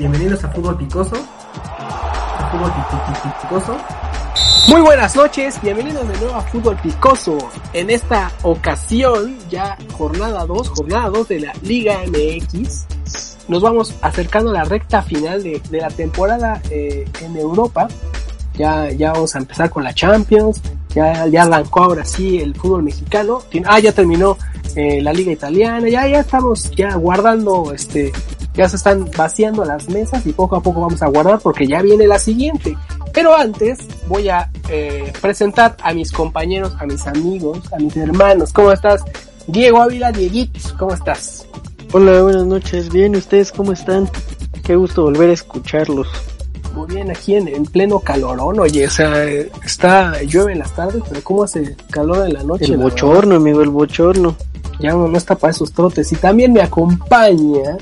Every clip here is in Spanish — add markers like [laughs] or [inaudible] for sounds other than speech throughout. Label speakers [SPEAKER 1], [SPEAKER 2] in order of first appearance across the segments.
[SPEAKER 1] bienvenidos a Fútbol Picoso. A Fútbol Picoso. Muy buenas noches, bienvenidos de nuevo a Fútbol Picoso. En esta ocasión, ya jornada 2, jornada 2 de la Liga MX. Nos vamos acercando a la recta final de, la temporada eh, en Europa. Ya, ya vamos a empezar con la Champions. Ya, ya arrancó ahora sí el fútbol mexicano. Ah, ya terminó eh, la liga italiana. Ya, ya estamos ya guardando este ya se están vaciando las mesas y poco a poco vamos a guardar porque ya viene la siguiente. Pero antes voy a eh, presentar a mis compañeros, a mis amigos, a mis hermanos. ¿Cómo estás? Diego Ávila, Dieguitos, ¿cómo estás?
[SPEAKER 2] Hola, buenas noches. Bien, ¿ustedes cómo están? Qué gusto volver a escucharlos.
[SPEAKER 1] Muy bien, aquí en, en pleno calorón, oye, o sea, está, llueve en las tardes, pero ¿cómo hace calor en la noche?
[SPEAKER 2] El bochorno, amigo, el bochorno.
[SPEAKER 1] Ya no, no está para esos trotes. Y también me acompaña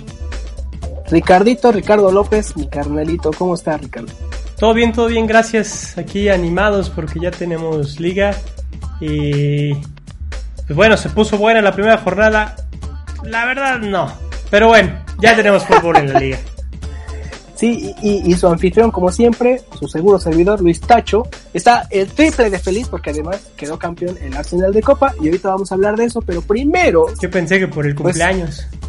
[SPEAKER 1] Ricardito, Ricardo López, mi carnalito. ¿Cómo está, Ricardo?
[SPEAKER 3] Todo bien, todo bien, gracias. Aquí animados porque ya tenemos liga. Y pues bueno, se puso buena la primera jornada. La verdad, no. Pero bueno, ya tenemos fútbol en la liga. [laughs]
[SPEAKER 1] Sí, y, y, su anfitrión, como siempre, su seguro servidor, Luis Tacho, está el triple de feliz porque además quedó campeón en Arsenal de Copa y ahorita vamos a hablar de eso, pero primero...
[SPEAKER 3] Yo pensé que por el cumpleaños.
[SPEAKER 1] Pues,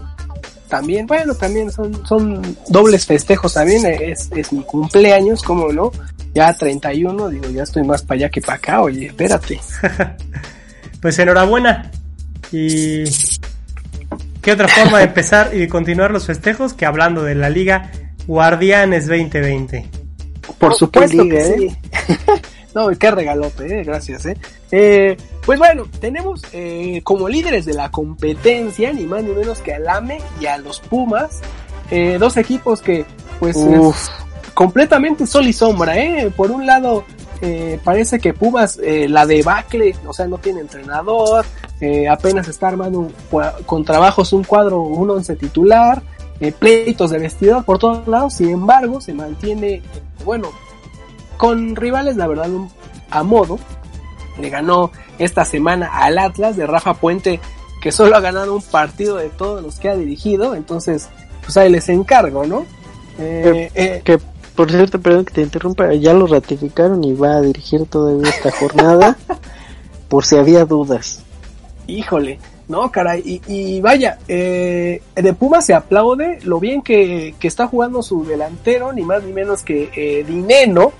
[SPEAKER 1] también, bueno, también son, son dobles festejos también, es, es mi cumpleaños, ¿cómo no? Ya 31, digo, ya estoy más para allá que para acá, oye, espérate. [laughs]
[SPEAKER 3] pues enhorabuena. Y qué otra forma de empezar y de continuar los festejos que hablando de la liga Guardianes 2020.
[SPEAKER 1] Por supuesto que sí. [laughs] no, qué regalote, eh, gracias, eh. eh pues bueno, tenemos eh, como líderes de la competencia, ni más ni menos que al AME y a los Pumas, eh, dos equipos que pues es completamente sol y sombra, ¿eh? Por un lado, eh, parece que Pumas, eh, la debacle, o sea, no tiene entrenador, eh, apenas está armando un, con trabajos un cuadro, un once titular, eh, pleitos de vestidor por todos lados, sin embargo, se mantiene, bueno, con rivales, la verdad, a modo, le ganó esta semana al Atlas de Rafa Puente, que solo ha ganado un partido de todos los que ha dirigido, entonces, pues ahí les encargo, ¿no?
[SPEAKER 2] Eh, eh, que por cierto, perdón que te interrumpa, ya lo ratificaron y va a dirigir todavía esta jornada, [laughs] por si había dudas.
[SPEAKER 1] Híjole, no, caray, y, y vaya, eh, de Puma se aplaude lo bien que, que, está jugando su delantero, ni más ni menos que eh, Dineno,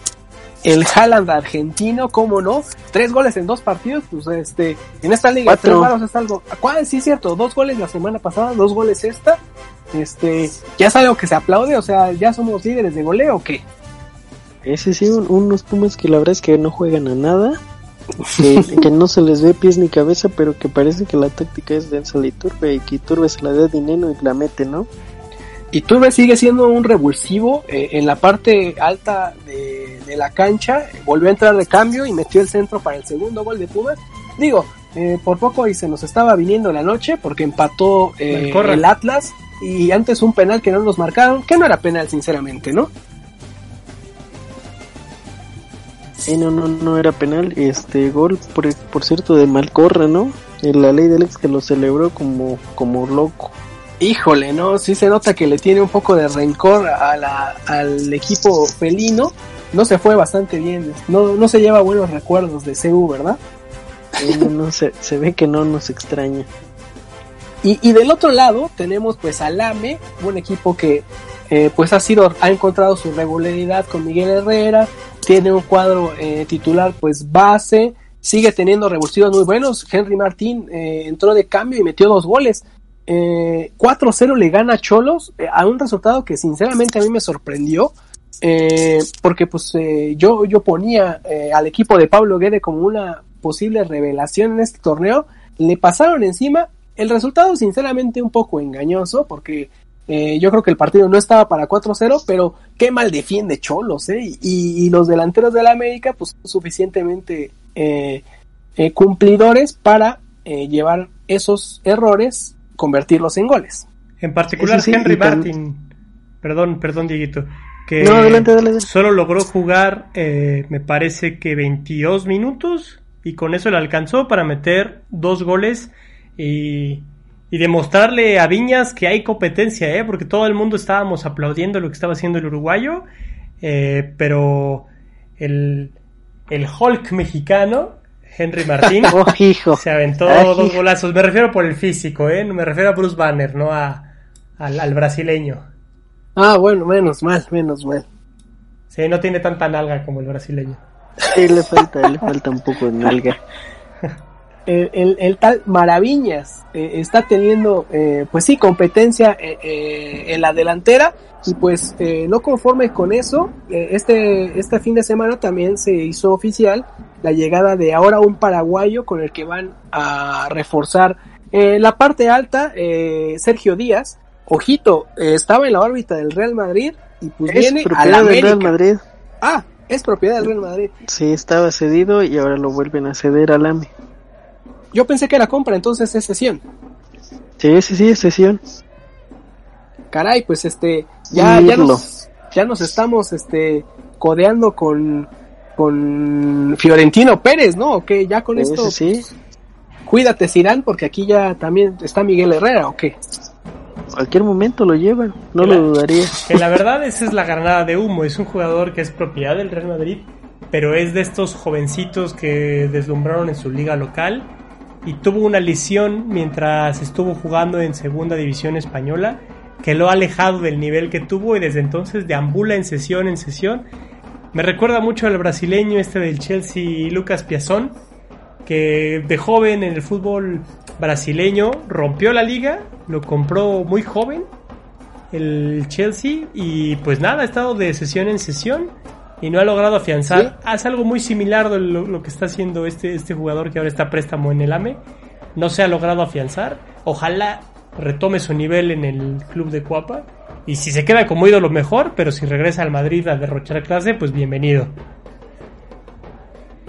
[SPEAKER 1] el Haaland argentino, cómo no, tres goles en dos partidos, pues este, en esta liga,
[SPEAKER 2] Cuatro.
[SPEAKER 1] tres es algo, ¿cuál? Sí, cierto, dos goles la semana pasada, dos goles esta, este, ya es algo que se aplaude, o sea, ya somos líderes de goleo o qué?
[SPEAKER 2] Ese sí, un, unos Pumas que la verdad es que no juegan a nada, que, [laughs] que, no se les ve pies ni cabeza, pero que parece que la táctica es de Enzo Iturbe y que Iturbe se la da dinero y la mete, ¿no?
[SPEAKER 1] Iturbe sigue siendo un revulsivo eh, en la parte alta de, de, la cancha, volvió a entrar de cambio y metió el centro para el segundo gol de Pumas. Digo, eh, por poco y se nos estaba viniendo la noche porque empató eh, el Atlas y antes un penal que no nos marcaron, que no era penal sinceramente, ¿no?
[SPEAKER 2] Sí, no, no, no era penal. Este gol, por, por cierto, de Malcorra, ¿no? En la ley del ex que lo celebró como, como loco.
[SPEAKER 1] Híjole, ¿no? Sí se nota que le tiene un poco de rencor a la, al equipo felino. No se fue bastante bien. No, no se lleva buenos recuerdos de CU, ¿verdad?
[SPEAKER 2] No, no, se, se ve que no nos extraña.
[SPEAKER 1] Y, y del otro lado tenemos pues a Lame, un equipo que eh, pues ha sido, ha encontrado su regularidad con Miguel Herrera, tiene un cuadro eh, titular pues base, sigue teniendo revulsivos muy buenos. Henry Martín eh, entró de cambio y metió dos goles. Eh, 4-0 le gana a Cholos eh, a un resultado que sinceramente a mí me sorprendió. Eh, porque pues yo, yo ponía al equipo de Pablo Guede como una posible revelación en este torneo. Le pasaron encima. El resultado sinceramente un poco engañoso porque eh, yo creo que el partido no estaba para 4-0, pero qué mal defiende Cholos, ¿eh? Y, los delanteros de la América, pues suficientemente eh, eh, cumplidores para eh, llevar esos errores, convertirlos en goles.
[SPEAKER 3] En particular, sí, Henry Martin, perdón, perdón, Dieguito, que
[SPEAKER 2] no, adelante, adelante.
[SPEAKER 3] solo logró jugar, eh, me parece que 22 minutos, y con eso le alcanzó para meter dos goles y y demostrarle a Viñas que hay competencia, ¿eh? porque todo el mundo estábamos aplaudiendo lo que estaba haciendo el uruguayo, eh, pero el, el Hulk mexicano, Henry Martín, [laughs]
[SPEAKER 2] Oh, hijo.
[SPEAKER 3] se aventó
[SPEAKER 2] Ay,
[SPEAKER 3] dos
[SPEAKER 2] hijo.
[SPEAKER 3] golazos. Me refiero por el físico, ¿eh? me refiero a Bruce Banner, no a, al, al brasileño.
[SPEAKER 1] Ah, bueno, menos mal, menos mal.
[SPEAKER 3] Sí, no tiene tanta nalga como el brasileño.
[SPEAKER 2] Sí, le falta, le falta un poco de nalga. [laughs]
[SPEAKER 1] El, el- el tal Maraviñas eh, está teniendo, eh, pues sí, competencia eh, eh, en la delantera y pues eh, no conforme con eso, este, este fin de semana también se hizo oficial la llegada de ahora un paraguayo con el que van a reforzar eh, la parte alta, eh, Sergio Díaz. Ojito, estaba en la órbita del Real Madrid y pues
[SPEAKER 2] Es
[SPEAKER 1] viene a la América.
[SPEAKER 2] Real Madrid.
[SPEAKER 1] Ah, es propiedad del Real Madrid.
[SPEAKER 2] Sí, estaba cedido y ahora lo vuelven a ceder al AME.
[SPEAKER 1] Yo pensé que era compra, entonces es sesión.
[SPEAKER 2] Sí, sí, sí, es sesión.
[SPEAKER 1] caray, pues este, ya, ya nos, ya nos estamos este codeando con, con Fiorentino Pérez, ¿no? ¿O qué? Ya con
[SPEAKER 2] Sí,
[SPEAKER 1] esto,
[SPEAKER 2] sí, sí.
[SPEAKER 1] cuídate Sirán, porque aquí ya también está Miguel Herrera, ¿o qué?
[SPEAKER 2] Cualquier momento lo llevan, no lo dudaría.
[SPEAKER 3] Que la verdad esa es la granada de humo. Es un jugador que es propiedad del Real Madrid, pero es de estos jovencitos que deslumbraron en su liga local y tuvo una lesión mientras estuvo jugando en segunda división española que lo ha alejado del nivel que tuvo y desde entonces deambula en sesión en sesión. Me recuerda mucho al brasileño este del Chelsea, Lucas Piazón, que de joven en el fútbol brasileño rompió la liga, lo compró muy joven el Chelsea y pues nada, ha estado de sesión en sesión y no ha logrado afianzar.
[SPEAKER 1] Sí.
[SPEAKER 3] Hace algo muy similar de lo, lo que está haciendo este, este jugador que ahora está préstamo en el AME. No se ha logrado afianzar. Ojalá retome su nivel en el club de Cuapa. Y si se queda como ídolo mejor, pero si regresa al Madrid a derrochar clase, pues bienvenido.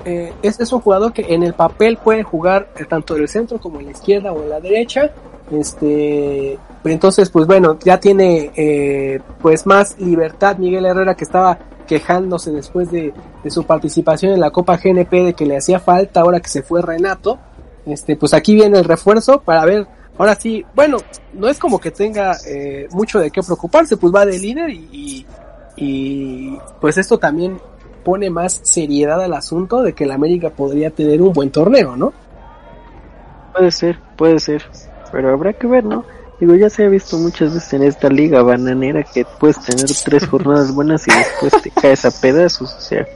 [SPEAKER 1] Eh, es, es un jugador que en el papel puede jugar eh, tanto en el centro como en la izquierda o en la derecha. Este, entonces, pues bueno, ya tiene eh, pues más libertad Miguel Herrera que estaba quejándose después de, su participación en la Copa GNP de que le hacía falta ahora que se fue Renato. Este, pues aquí viene el refuerzo para ver. Ahora sí, bueno, no es como que tenga eh, mucho de qué preocuparse, pues va de líder y, y, y, pues esto también pone más seriedad al asunto de que el América podría tener un buen torneo, ¿no?
[SPEAKER 2] Puede ser, puede ser. Pero habrá que ver, ¿no? Digo, ya se ha visto muchas veces en esta liga bananera que puedes tener tres jornadas buenas y después te caes a pedazos. O sea,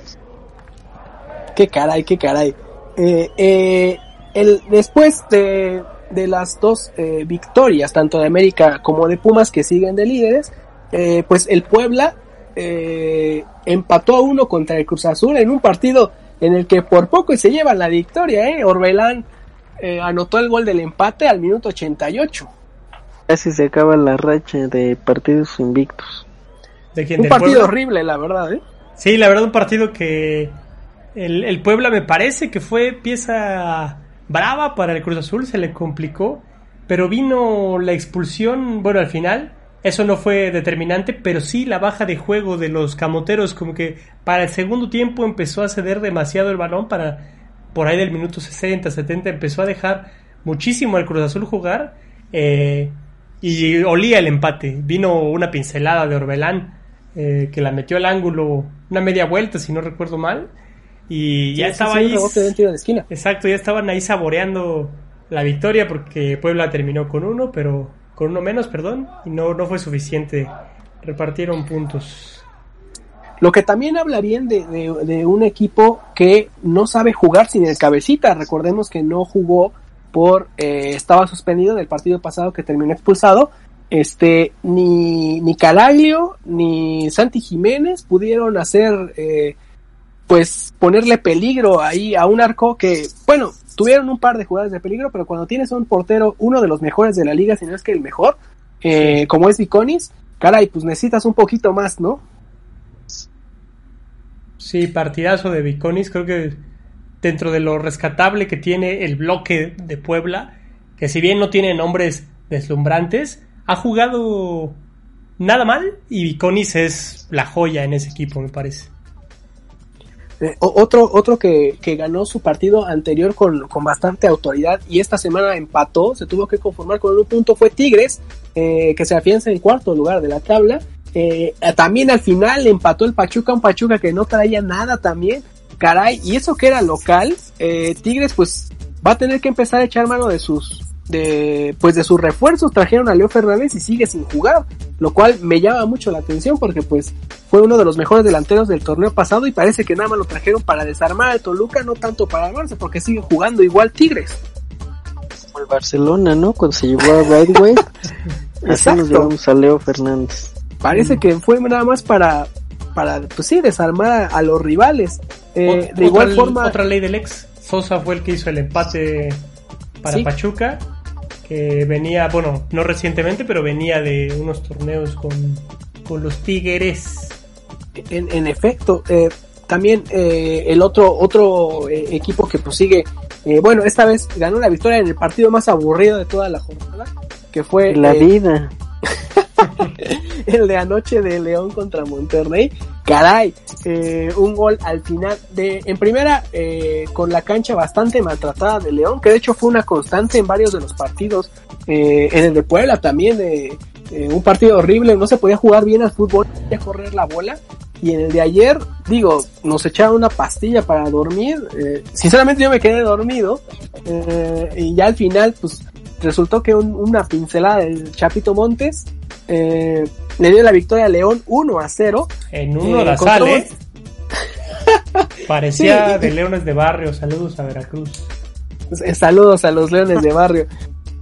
[SPEAKER 1] Qué caray, qué caray. Eh, eh, el, después de, de las dos eh, victorias, tanto de América como de Pumas, que siguen de líderes, eh, pues el Puebla eh, empató a uno contra el Cruz Azul en un partido en el que por poco se lleva la victoria, ¿eh? Orbelán eh, anotó el gol del empate al minuto 88.
[SPEAKER 2] Casi se acaba la racha de partidos invictos.
[SPEAKER 3] ¿De quién?
[SPEAKER 1] Un
[SPEAKER 3] ¿Del
[SPEAKER 1] partido
[SPEAKER 3] Puebla?
[SPEAKER 1] horrible, la verdad, ¿eh?
[SPEAKER 3] Sí, la verdad un partido que el, el Puebla me parece que fue pieza brava para el Cruz Azul, se le complicó, pero vino la expulsión, bueno, al final, eso no fue determinante, pero sí la baja de juego de los camoteros, como que para el segundo tiempo empezó a ceder demasiado el balón, para por ahí del minuto 60, 70, empezó a dejar muchísimo al Cruz Azul jugar, eh, y olía el empate, vino una pincelada de Orbelán, eh, que la metió al ángulo una media vuelta, si no recuerdo mal, y ya
[SPEAKER 1] Sí,
[SPEAKER 3] estaba ahí.
[SPEAKER 1] de esquina.
[SPEAKER 3] Exacto, ya estaban ahí saboreando la victoria porque Puebla terminó con uno, pero con uno menos, perdón, y no, no fue suficiente. Repartieron puntos.
[SPEAKER 1] Lo que también habla bien de, de- de un equipo que no sabe jugar sin el cabecita. Recordemos que no jugó por eh, estaba suspendido en el partido pasado que terminó expulsado. Este ni ni Calaglio ni Santi Jiménez pudieron hacer eh, pues ponerle peligro ahí a un arco que bueno tuvieron un par de jugadas de peligro, pero cuando tienes un portero uno de los mejores de la liga, si no es que el mejor, eh, como es Viconis, caray, pues necesitas un poquito más, ¿no?
[SPEAKER 3] Sí, partidazo de Viconis. Creo que dentro de lo rescatable que tiene el bloque de Puebla, que si bien no tiene nombres deslumbrantes, ha jugado nada mal y Viconis es la joya en ese equipo, me parece.
[SPEAKER 1] Eh, otro otro que, ganó su partido anterior con, con, bastante autoridad y esta semana empató, se tuvo que conformar con un punto, fue Tigres, eh, que se afianza en cuarto lugar de la tabla. Eh, también al final empató el Pachuca, un Pachuca que no traía nada también. Caray, y eso que era local, Tigres pues va a tener que empezar a echar mano de sus de pues de sus refuerzos trajeron a Leo Fernández y sigue sin jugar, lo cual me llama mucho la atención porque pues fue uno de los mejores delanteros del torneo pasado y parece que nada más lo trajeron para desarmar al Toluca, no tanto para armarse porque sigue jugando igual Tigres.
[SPEAKER 2] Como el Barcelona, ¿no? Cuando se llevó a Rightway, [laughs] así nos llevamos a Leo Fernández.
[SPEAKER 1] Parece que fue nada más para para pues sí desarmar a, los rivales. Eh, de igual forma
[SPEAKER 3] otra ley del ex Sosa fue el que hizo el empate para Pachuca que venía, bueno, no recientemente, pero venía de unos torneos con, con los Tigres.
[SPEAKER 1] En, en efecto, eh, también eh, el otro otro eh, equipo que prosigue, bueno, esta vez ganó la victoria en el partido más aburrido de toda la jornada, que fue
[SPEAKER 2] la vida. [laughs]
[SPEAKER 1] el de anoche de León contra Monterrey. Caray, eh, un gol al final de, en primera, eh, con la cancha bastante maltratada de León, que de hecho fue una constante en varios de los partidos, eh, en el de Puebla también, un partido horrible, no se podía jugar bien al fútbol, podía correr la bola, y en el de ayer, digo, nos echaron una pastilla para dormir, sinceramente yo me quedé dormido, y ya al final, pues, resultó que una pincelada del Chapito Montes eh, le dio la victoria a León 1 a 0.
[SPEAKER 3] En uno eh, la sale. [laughs] Parecía de Leones de Barrio. Saludos a Veracruz.
[SPEAKER 1] Eh, saludos a los Leones de Barrio.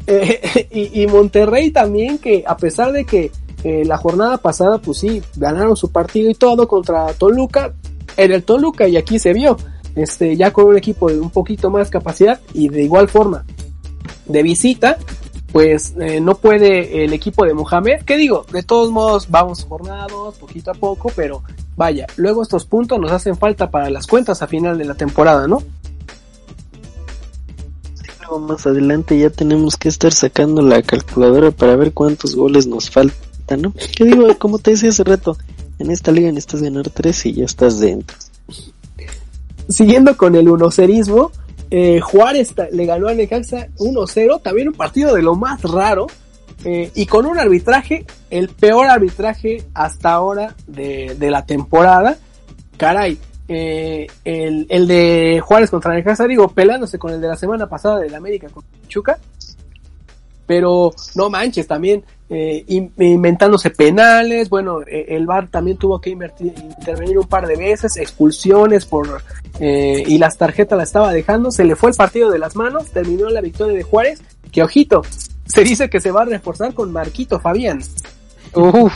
[SPEAKER 1] Eh, [laughs] y, Monterrey también, que a pesar de que la jornada pasada, pues sí, ganaron su partido y todo contra Toluca, en el Toluca y aquí se vio, este, ya con un equipo de un poquito más capacidad y de igual forma de visita, pues eh, no puede el equipo de Mohamed, que digo, de todos modos vamos jornados, poquito a poco, pero vaya, luego estos puntos nos hacen falta para las cuentas a final de la temporada, ¿no?
[SPEAKER 2] luego más adelante ya tenemos que estar sacando la calculadora para ver cuántos goles nos faltan, ¿no? Que digo, [laughs] como te decía hace rato, en esta liga necesitas ganar tres y ya estás dentro.
[SPEAKER 1] Siguiendo con el unocerismo, eh, Juárez le ganó a Necaxa 1-0, también un partido de lo más raro. Eh, y con un arbitraje, el peor arbitraje hasta ahora de, la temporada. Caray, eh, el, el, de Juárez contra Necaxa, digo, pelándose con el de la semana pasada del América con Chuca. Pero no manches, también eh, inventándose penales, bueno, eh, el VAR también tuvo que intervenir un par de veces, expulsiones por eh, y las tarjetas la estaba dejando, se le fue el partido de las manos, terminó la victoria de Juárez, que ojito, se dice que se va a reforzar con Marquito Fabián.
[SPEAKER 2] Uf,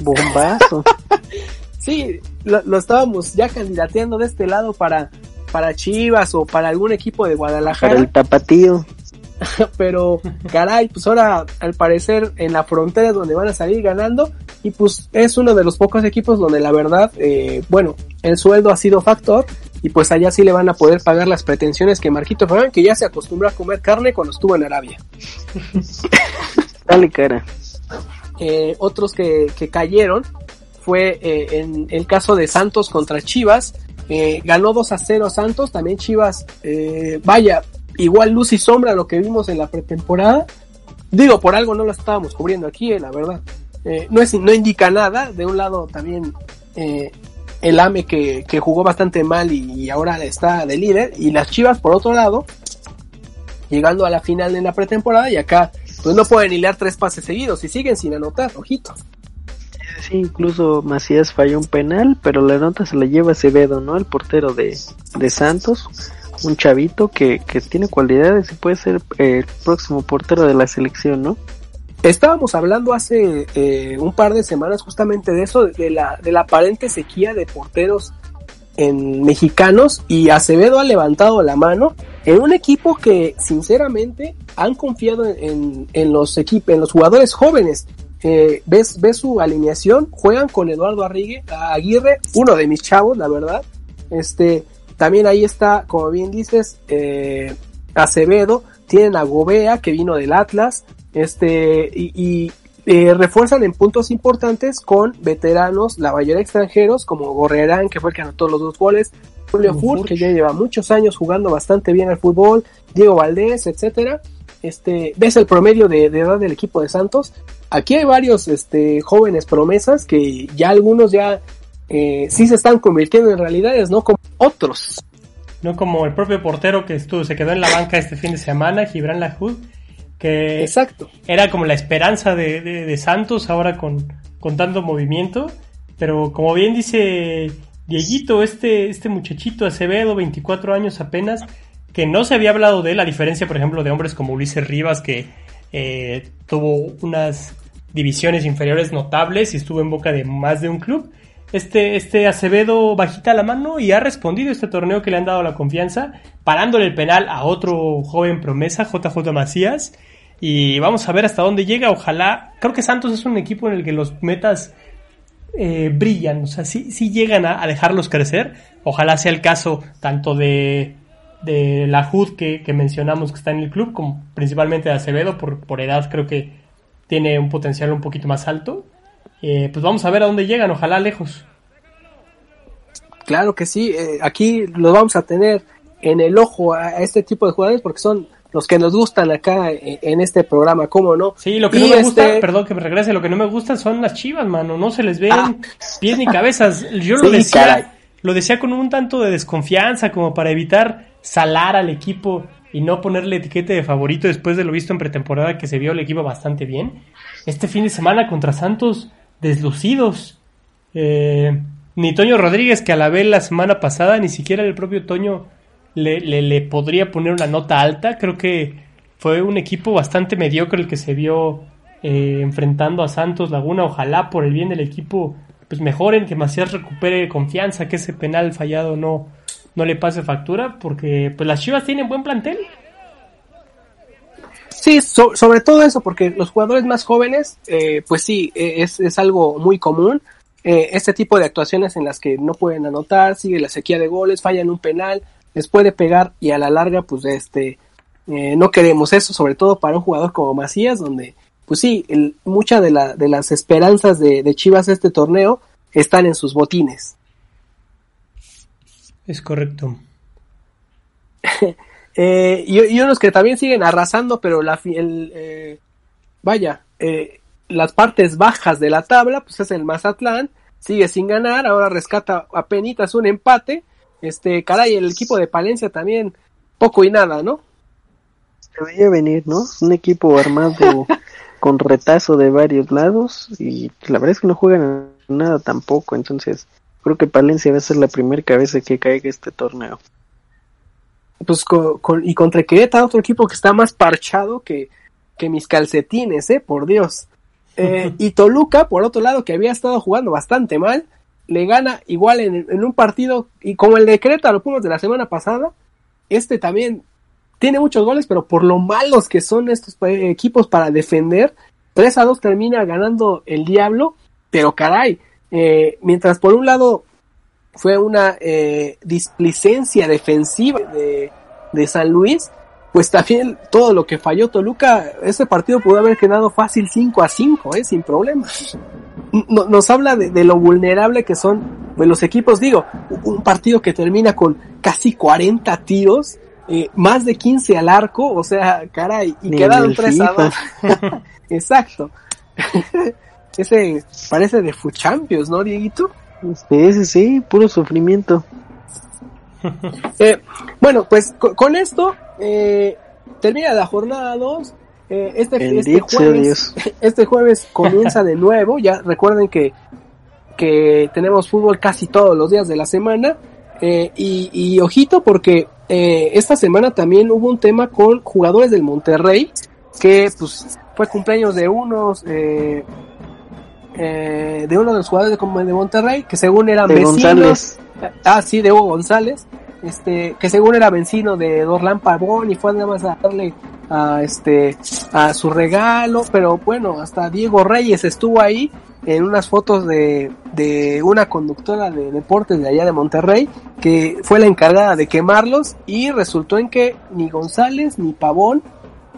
[SPEAKER 2] bombazo. [laughs]
[SPEAKER 1] sí, lo, estábamos ya candidateando de este lado para para Chivas o para algún equipo de Guadalajara.
[SPEAKER 2] Para el tapatío. [laughs]
[SPEAKER 1] pero caray, pues ahora al parecer en la frontera es donde van a salir ganando y pues es uno de los pocos equipos donde la verdad, eh, bueno, el sueldo ha sido factor y pues allá sí le van a poder pagar las pretensiones que Marquito Fabián, que ya se acostumbró a comer carne cuando estuvo en Arabia. [laughs]
[SPEAKER 2] Dale cara.
[SPEAKER 1] Eh, otros que, que cayeron fue eh, en el caso de Santos contra Chivas, ganó 2 a 0 Santos, también Chivas, vaya, igual luz y sombra lo que vimos en la pretemporada. Digo, por algo no lo estábamos cubriendo aquí, eh, la verdad. Eh, no, es, no indica nada. De un lado también eh, el AME que, que, jugó bastante mal y, ahora está de líder. Y las Chivas, por otro lado, llegando a la final en la pretemporada y acá pues no pueden hilar tres pases seguidos y siguen sin anotar, ojito.
[SPEAKER 2] Sí, incluso Macías falló un penal, pero la nota se la lleva Acevedo, ¿no? El portero de, de Santos un chavito que, que tiene cualidades y puede ser el próximo portero de la selección, ¿no?
[SPEAKER 1] Estábamos hablando hace eh, un par de semanas justamente de eso, de la, de la aparente sequía de porteros en mexicanos y Acevedo ha levantado la mano en un equipo que sinceramente han confiado en, en los equipos, en los jugadores jóvenes. Eh, ves, ves su alineación, juegan con Eduardo Arrigue, Aguirre, uno de mis chavos, la verdad. Este, también ahí está, como bien dices, eh, Acevedo, tienen a Gobea que vino del Atlas, este, y, eh, refuerzan en puntos importantes con veteranos, la mayoría extranjeros, como Gorrerán, que fue el que anotó los dos goles, Julio Furt, que ya lleva muchos años jugando bastante bien al fútbol, Diego Valdés, etcétera. Este, ves el promedio de, edad del equipo de Santos. Aquí hay varios este, jóvenes promesas que ya algunos ya eh, sí se están convirtiendo en realidades, ¿no? Como otros.
[SPEAKER 3] No como el propio portero que estuvo, se quedó en la banca este fin de semana, Gibran Lahoud, que
[SPEAKER 1] Exacto.
[SPEAKER 3] era como la esperanza de, Santos ahora con, con tanto movimiento. Pero como bien dice Dieguito, este, este muchachito Acevedo, 24 años apenas, que no se había hablado de él, a diferencia, por ejemplo, de hombres como Ulises Rivas, que eh, tuvo unas divisiones inferiores notables y estuvo en boca de más de un club. Este, este Acevedo bajita la mano y ha respondido este torneo que le han dado la confianza, parándole el penal a otro joven promesa, JJ Macías. Y vamos a ver hasta dónde llega. Ojalá, creo que Santos es un equipo en el que los metas eh, brillan, o sea, sí, llegan a, dejarlos crecer. Ojalá sea el caso tanto de, de la HUD que, mencionamos que está en el club, como principalmente de Acevedo, por, por edad creo que tiene un potencial un poquito más alto. Eh, pues vamos a ver a dónde llegan, ojalá lejos.
[SPEAKER 1] Claro que sí, eh, aquí los vamos a tener en el ojo a este tipo de jugadores porque son los que nos gustan acá en este programa, ¿cómo no?
[SPEAKER 3] Sí, lo que no me gusta, este perdón que me regrese, lo que no me gusta son las chivas, mano, no se les ven ah. pies ni cabezas. Yo lo [laughs] decía, lo decía con un tanto de desconfianza, como para evitar salar al equipo y no ponerle etiquete de favorito después de lo visto en pretemporada que se vio el equipo bastante bien. Este fin de semana contra Santos, deslucidos. Eh, ni Toño Rodríguez, que a la vez la semana pasada, ni siquiera el propio Toño le, le, podría poner una nota alta. Creo que fue un equipo bastante mediocre el que se vio eh, enfrentando a Santos Laguna. Ojalá por el bien del equipo pues mejoren, que Macías recupere confianza, que ese penal fallado no, no le pase factura, porque pues las Chivas tienen buen plantel.
[SPEAKER 1] Sí, sobre todo eso, porque los jugadores más jóvenes, eh, pues sí, e, es, es, algo muy común. Eh, este tipo de actuaciones en las que no pueden anotar, sigue la sequía de goles, fallan un penal, les puede pegar y a la larga, pues este, eh, no queremos eso, sobre todo para un jugador como Macías, donde, pues sí, muchas de, la, de las esperanzas de, de Chivas este torneo están en sus botines.
[SPEAKER 3] Es correcto. [laughs]
[SPEAKER 1] eh, y, unos que también siguen arrasando, pero la el, eh, vaya, eh, las partes bajas de la tabla, pues es el Mazatlán, sigue sin ganar, ahora rescata a penitas un empate, este, caray, el equipo de Palencia también poco y nada, ¿no?
[SPEAKER 2] Se veía venir, ¿no? Un equipo armado [laughs] con retazo de varios lados y la verdad es que no juegan nada tampoco, entonces creo que Palencia va a ser la primera cabeza que caiga este torneo.
[SPEAKER 1] Pues con, y contra Querétaro, otro equipo que está más parchado que, que mis calcetines, eh, por Dios. Eh, [laughs] y Toluca, por otro lado, que había estado jugando bastante mal, le gana igual en, un partido, y como el de Querétaro Pumas de la semana pasada, este también tiene muchos goles, pero por lo malos que son estos eh, equipos para defender, 3 a 2 termina ganando el Diablo, pero caray, eh, mientras por un lado fue una eh, displicencia defensiva de, de San Luis, pues también todo lo que falló Toluca, ese partido pudo haber quedado fácil 5 a 5, ¿eh? sin problemas. nos habla de, lo vulnerable que son pues, los equipos, digo, un partido que termina con casi 40 tiros, eh, más de 15 al arco, o sea, caray, y quedaron 3 a 2. [laughs] Exacto. [laughs] Ese parece de Fuchampions, ¿no, Dieguito?
[SPEAKER 2] Sí, sí, sí, puro sufrimiento. [laughs]
[SPEAKER 1] Eh, bueno, pues con, esto eh, termina la jornada 2. Eh, este, este, jueves, [laughs] este jueves comienza de nuevo. Ya recuerden que, que tenemos fútbol casi todos los días de la semana. y, y, ojito porque esta semana también hubo un tema con jugadores del Monterrey que pues fue cumpleaños de unos eh, eh, de uno de los jugadores de, de Monterrey, que según eran vecinos. Ah, sí, de Hugo González. Este, que según era vecino de Dorlan Pavón y fue nada más a darle a este a su regalo, pero bueno, hasta Diego Reyes estuvo ahí en unas fotos de, de una conductora de deportes de allá de Monterrey que fue la encargada de quemarlos y resultó en que ni González ni Pavón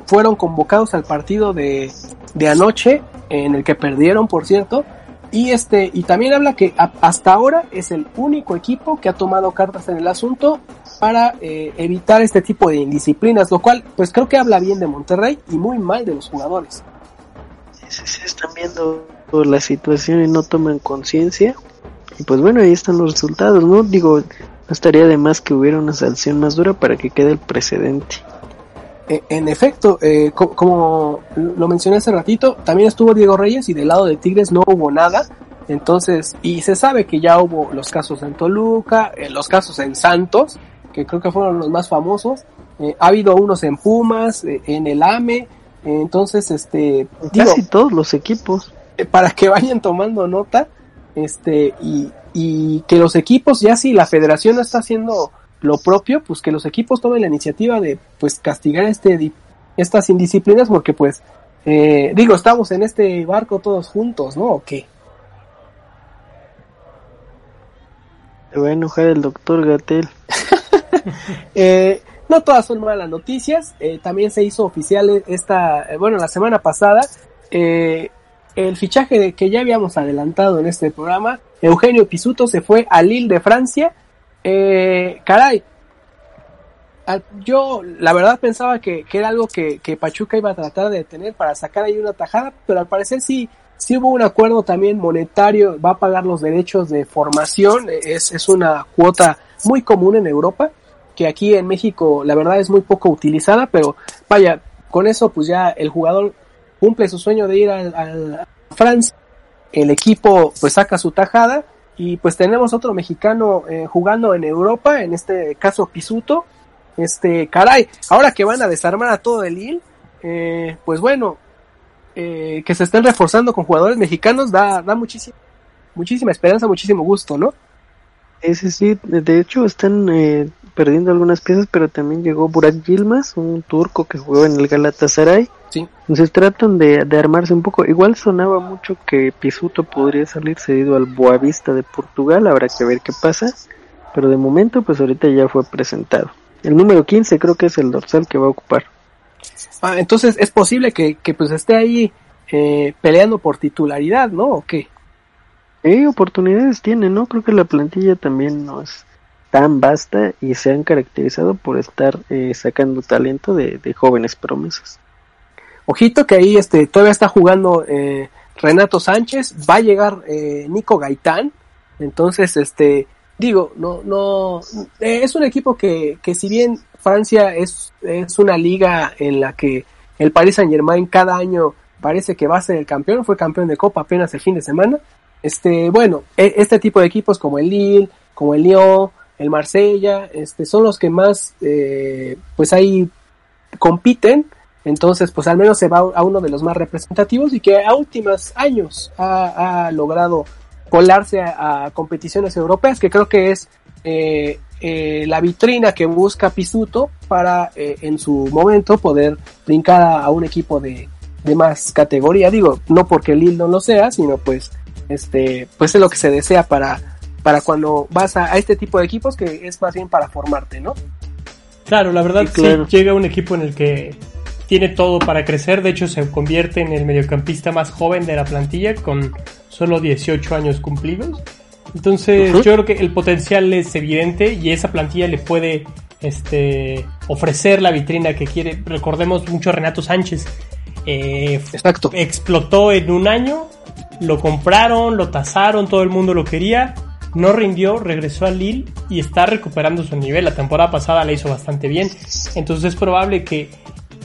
[SPEAKER 1] fueron convocados al partido de, de anoche, en el que perdieron, por cierto, y este, y también habla que hasta ahora es el único equipo que ha tomado cartas en el asunto para eh, evitar este tipo de indisciplinas, lo cual pues creo que habla bien de Monterrey y muy mal de los jugadores.
[SPEAKER 2] Sí, están viendo la situación y no toman conciencia. Y pues bueno, ahí están los resultados, ¿no? Digo, no estaría de más que hubiera una sanción más dura para que quede el precedente.
[SPEAKER 1] E, en efecto, eh, como lo mencioné hace ratito, también estuvo Diego Reyes y del lado de Tigres no hubo nada. Entonces, y se sabe que ya hubo los casos en Toluca, eh, los casos en Santos, que creo que fueron los más famosos. Eh, ha habido unos en Pumas, en el AME. entonces, este,
[SPEAKER 2] casi todos los equipos.
[SPEAKER 1] para que vayan tomando nota, este, y, y que los equipos, ya si la federación no está haciendo lo propio, pues que los equipos tomen la iniciativa de pues castigar este estas indisciplinas porque pues eh, digo, estamos en este barco todos juntos, ¿no? ¿O qué?
[SPEAKER 2] Se va a enojar el doctor Gatel. [laughs]
[SPEAKER 1] eh, no todas son malas noticias. Eh, también se hizo oficial esta, eh, bueno, la semana pasada, eh, el fichaje de, que ya habíamos adelantado en este programa. Eugenio Pisuto se fue a Lille de Francia eh, caray, yo la verdad pensaba que, era algo que, Pachuca iba a tratar de tener para sacar ahí una tajada, pero al parecer sí, sí hubo un acuerdo también monetario, va a pagar los derechos de formación, es, es una cuota muy común en Europa, que aquí en México la verdad es muy poco utilizada, pero vaya, con eso pues ya el jugador cumple su sueño de ir a Francia, el equipo pues saca su tajada y pues tenemos otro mexicano eh, jugando en Europa, en este caso Pisuto. Este, caray, ahora que van a desarmar a todo el Lille, eh, pues bueno, eh, que se estén reforzando con jugadores mexicanos da, da muchísima, muchísima esperanza, muchísimo gusto, ¿no?
[SPEAKER 2] Ese sí, de hecho están eh, perdiendo algunas piezas, pero también llegó Burak Yilmaz, un turco que jugó en el Galatasaray.
[SPEAKER 1] Sí.
[SPEAKER 2] Entonces tratan de, armarse un poco. Igual sonaba mucho que Pisuto podría salir cedido al Boavista de Portugal, habrá que ver qué pasa. Pero de momento, pues ahorita ya fue presentado. El número 15 creo que es el dorsal que va a ocupar.
[SPEAKER 1] Ah, entonces es posible que, que pues esté ahí eh, peleando por titularidad, ¿no? ¿O qué?
[SPEAKER 2] Eh, oportunidades tiene, ¿no? Creo que la plantilla también no es tan vasta y se han caracterizado por estar eh, sacando talento de, jóvenes promesas.
[SPEAKER 1] Ojito que ahí este todavía está jugando eh, Renato Sánchez, va a llegar eh, Nico Gaitán, entonces este digo no no es un equipo que, que si bien Francia es es una liga en la que el Paris Saint Germain cada año parece que va a ser el campeón, fue campeón de Copa apenas el fin de semana. Este, bueno, e, este tipo de equipos como el Lille, como el Lyon, el Marsella, este, son los que más, eh, pues ahí compiten. Entonces, pues al menos se va a uno de los más representativos y que a últimos años ha, logrado colarse a, competiciones europeas, que creo que es eh, eh, la vitrina que busca Pisuto para en su momento poder brincar a, un equipo de, de, más categoría. Digo, no porque Lille no lo sea, sino pues, este, pues es lo que se desea para, para cuando vas a, este tipo de equipos que es más bien para formarte, ¿no?
[SPEAKER 3] Claro, la verdad sí, llega un equipo en el que tiene todo para crecer, de hecho se convierte en el mediocampista más joven de la plantilla con solo 18 años cumplidos. Entonces yo creo que el potencial es evidente y esa plantilla le puede este, ofrecer la vitrina que quiere. Recordemos mucho a Renato Sánchez.
[SPEAKER 1] Eh, Exacto.
[SPEAKER 3] Explotó en un año, lo compraron, lo tasaron, todo el mundo lo quería no rindió, regresó a Lille y está recuperando su nivel. La temporada pasada la hizo bastante bien. Entonces es probable que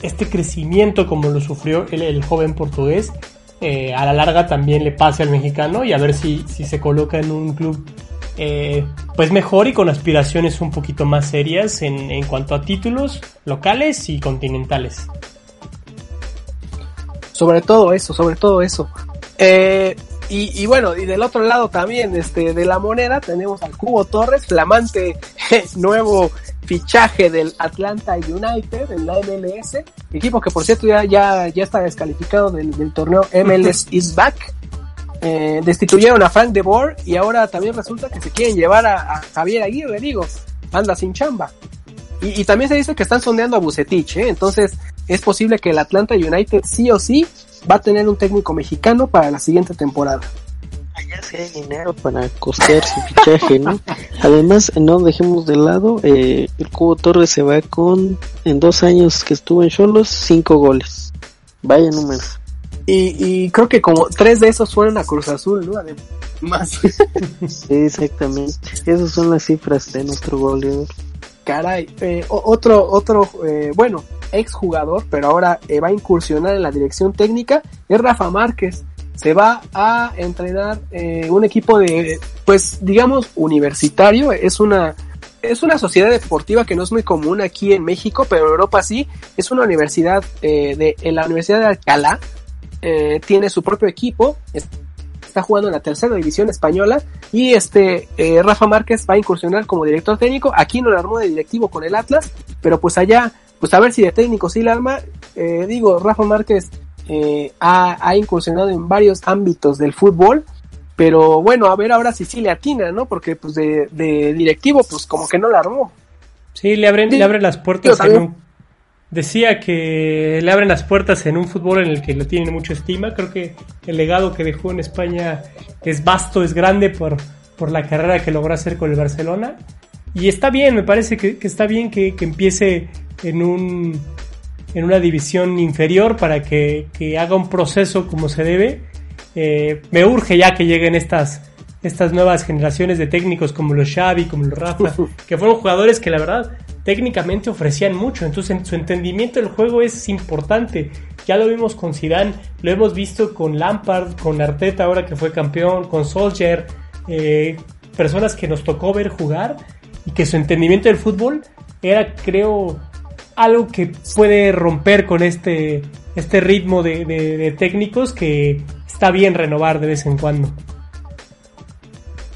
[SPEAKER 3] este crecimiento como lo sufrió el, joven portugués, eh, a la larga también le pase al mexicano y a ver si, si se coloca en un club eh, pues mejor y con aspiraciones un poquito más serias en, en cuanto a títulos locales y continentales.
[SPEAKER 1] Sobre todo eso, sobre todo eso. Eh, y, bueno, y del otro lado también, este, de la moneda, tenemos al Cubo Torres, flamante nuevo fichaje del Atlanta United en la MLS, equipo que por cierto ya, ya, ya está descalificado del, torneo MLS [laughs] is back. Eh, destituyeron a Frank de Boer y ahora también resulta que se quieren llevar a, Javier Aguirre, digo, anda sin chamba. Y, y, también se dice que están sondeando a Bucetich, ¿eh? entonces es posible que el Atlanta United sí o sí va a tener un técnico mexicano para la siguiente temporada.
[SPEAKER 2] ya si hay dinero para costear su fichaje, ¿no? Además, no dejemos de lado, eh, el Cubo Torres se va con, en dos años que estuvo en Cholos, cinco goles. Vaya número.
[SPEAKER 1] Y, y creo que como tres de esos fueron a Cruz Azul, ¿no? Además.
[SPEAKER 2] sí, exactamente. Esas son las cifras de nuestro goleador.
[SPEAKER 1] Caray, eh, otro, otro, eh, bueno, exjugador, pero ahora eh, va a incursionar en la dirección técnica, es Rafa Márquez. Se va a entrenar eh, un equipo de, pues, digamos, universitario. Es una, es una sociedad deportiva que no es muy común aquí en México, pero en Europa sí. Es una universidad de, en la Universidad de Alcalá. Tiene su propio equipo. Está jugando en la tercera división española. Y este, eh, Rafa Márquez va a incursionar como director técnico. Aquí no lo armó de directivo con el Atlas, pero pues allá pues a ver si de técnico sí la arma. Eh, digo, Rafa Márquez eh, ha, ha, incursionado en varios ámbitos del fútbol, pero bueno, a ver ahora si sí le atina, ¿no? Porque pues de, de directivo, pues como que no la armó.
[SPEAKER 3] Sí, le abren, sí. le abren las puertas en un, Decía que le abren las puertas en un fútbol en el que le tienen mucha estima. Creo que el legado que dejó en España es vasto, es grande por, por la carrera que logró hacer con el Barcelona. Y está bien, me parece que, que está bien que, que, empiece en un en una división inferior para que, que haga un proceso como se debe. Eh, me urge ya que lleguen estas, estas nuevas generaciones de técnicos como los Xavi, como los Rafa, [laughs] que fueron jugadores que la verdad técnicamente ofrecían mucho, entonces su entendimiento del juego es importante. Ya lo vimos con Zidane, lo hemos visto con Lampard, con Arteta ahora que fue campeón, con Solskjaer, eh, personas que nos tocó ver jugar y que su entendimiento del fútbol era, creo, algo que puede romper con este, este ritmo de, técnicos que está bien renovar de vez en cuando.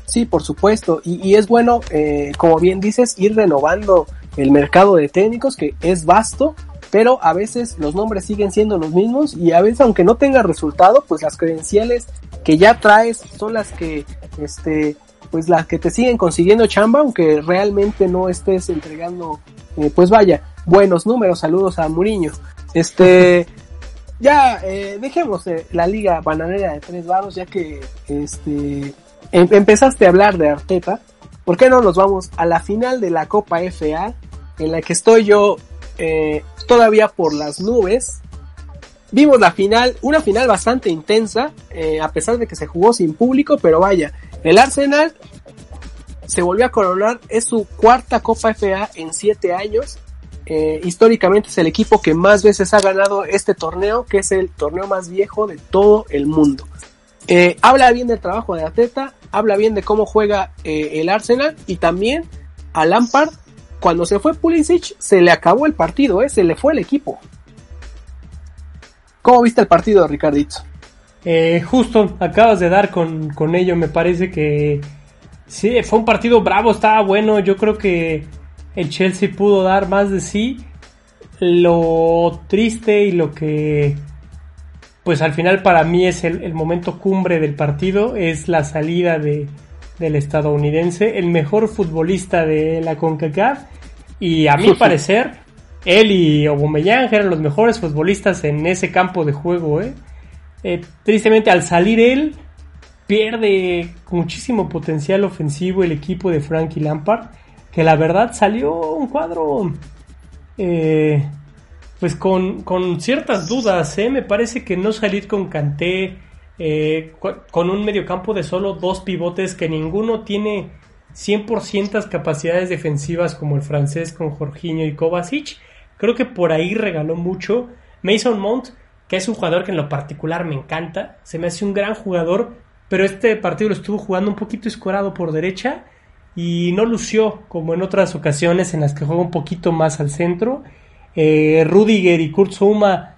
[SPEAKER 1] Sí, por supuesto, y, y es bueno, eh, como bien dices, ir renovando el mercado de técnicos que es vasto, pero a veces los nombres siguen siendo los mismos y a veces aunque no tenga resultado, pues las credenciales que ya traes son las que este pues las que te siguen consiguiendo chamba, aunque realmente no estés entregando eh, pues vaya, buenos números, saludos a Muriño. Este [laughs] ya eh, dejemos eh, la liga bananera de tres varos ya que este em empezaste a hablar de Arteta. ¿Por qué no nos vamos a la final de la Copa FA en la que estoy yo eh, todavía por las nubes. Vimos la final, una final bastante intensa, eh, a pesar de que se jugó sin público, pero vaya, el Arsenal se volvió a coronar, es su cuarta Copa FA en siete años. Eh, históricamente es el equipo que más veces ha ganado este torneo, que es el torneo más viejo de todo el mundo. Eh, habla bien del trabajo de Ateta, habla bien de cómo juega eh, el Arsenal y también a Lampard cuando se fue Pulisic, se le acabó el partido, ¿eh? se le fue el equipo. ¿Cómo viste el partido, Ricardito?
[SPEAKER 3] Eh, justo, acabas de dar con, con, ello, me parece que sí, fue un partido bravo, estaba bueno, yo creo que el Chelsea pudo dar más de sí. Lo triste y lo que, pues al final para mí es el, el momento cumbre del partido, es la salida de, del estadounidense, el mejor futbolista de la CONCACAF y a mi [laughs] parecer él y Aubameyang eran los mejores futbolistas en ese campo de juego, ¿eh? Eh, tristemente al salir él pierde muchísimo potencial ofensivo el equipo de Frankie Lampard, que la verdad salió un cuadro eh, pues con, con, ciertas dudas, ¿eh? me parece que no salir con Kanté eh, con un mediocampo de solo dos pivotes que ninguno tiene 100% capacidades defensivas como el francés con Jorginho y Kovacic. Creo que por ahí regaló mucho. Mason Mount, que es un jugador que en lo particular me encanta, se me hace un gran jugador, pero este partido lo estuvo jugando un poquito escorado por derecha y no lució como en otras ocasiones en las que juega un poquito más al centro. Eh, Rudiger y Kurt Zouma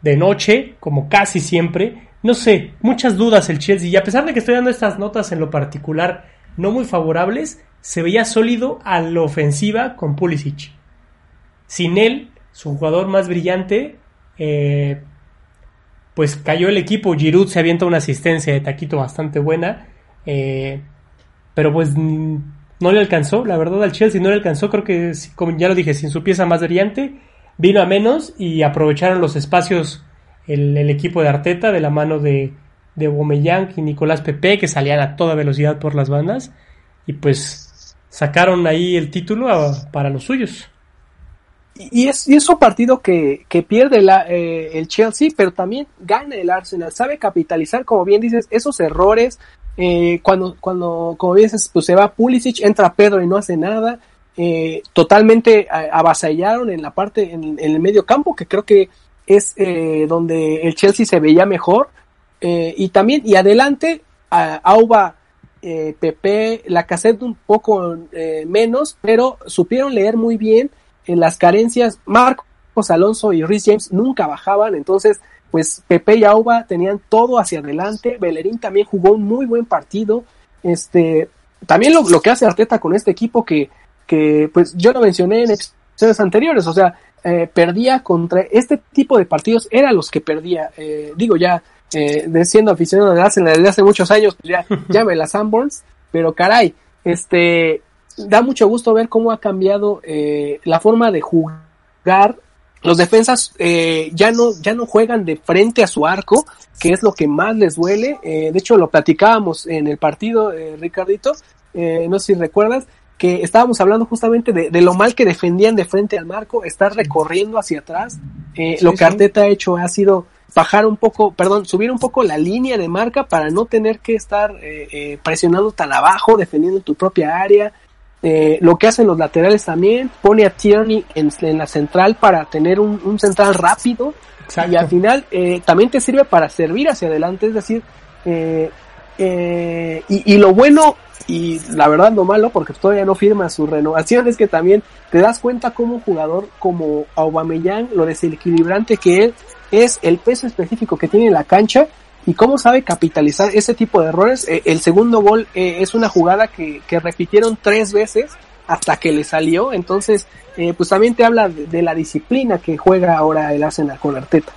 [SPEAKER 3] de noche, como casi siempre, no sé, muchas dudas el Chelsea. Y a pesar de que estoy dando estas notas en lo particular no muy favorables, se veía sólido a la ofensiva con Pulisic. Sin él, su jugador más brillante, eh, pues cayó el equipo. Giroud se avienta una asistencia de taquito bastante buena. Eh, pero pues no le alcanzó, la verdad al Chelsea no le alcanzó. Creo que, como ya lo dije, sin su pieza más brillante, vino a menos y aprovecharon los espacios el, equipo de Arteta de la mano de, de y Nicolás Pepe, que salían a toda velocidad por las bandas, y pues sacaron ahí el título para los suyos.
[SPEAKER 1] Y es, y es un partido que, que pierde eh, el Chelsea, pero también gana el Arsenal. Sabe capitalizar, como bien dices, esos errores. Eh, cuando, cuando, como bien dices, pues se va Pulisic, entra Pedro y no hace nada. Eh, totalmente avasallaron en la parte, en, en, el medio campo, que creo que es donde el Chelsea se veía mejor. y también, y adelante, Auba, Pepe, la cassette un poco menos, pero supieron leer muy bien en las carencias, Marcos Alonso y Rhys James nunca bajaban, entonces pues Pepe y Auba tenían todo hacia adelante, Bellerín también jugó un muy buen partido, este, también lo, lo que hace Arteta con este equipo que, que pues yo lo mencioné en episodios anteriores, o sea, eh, perdía contra este tipo de partidos, era los que perdía, eh, digo ya, eh, de siendo aficionado de Arsenal desde hace muchos años, pues ya, [laughs] ya me las Sanborns, pero caray, este, da mucho gusto ver cómo ha cambiado eh, la forma de jugar. Los defensas eh, ya no ya no juegan de frente a su arco, que es lo que más les duele. Eh, de hecho, lo platicábamos en el partido, Ricardito. no sé si recuerdas que estábamos hablando justamente de, lo mal que defendían de frente al marco, estar recorriendo hacia atrás. lo que Arteta ha hecho ha sido bajar un poco, perdón, subir un poco la línea de marca para no tener que estar presionando tan abajo, defendiendo tu propia área, eh, lo que hacen los laterales también, pone a Tierney en, la central para tener un, central rápido. Y al final eh, también te sirve para servir hacia adelante, es decir, eh, y, lo bueno y la verdad lo malo porque todavía no firma su renovación es que también te das cuenta como un jugador como Aubameyang, lo desequilibrante que él es, el peso específico que tiene en la cancha y cómo sabe capitalizar ese tipo de errores. Eh, el segundo gol eh, es una jugada que, repitieron tres veces hasta que le salió, entonces eh, pues también te habla de, la disciplina que juega ahora el Arsenal con Arteta.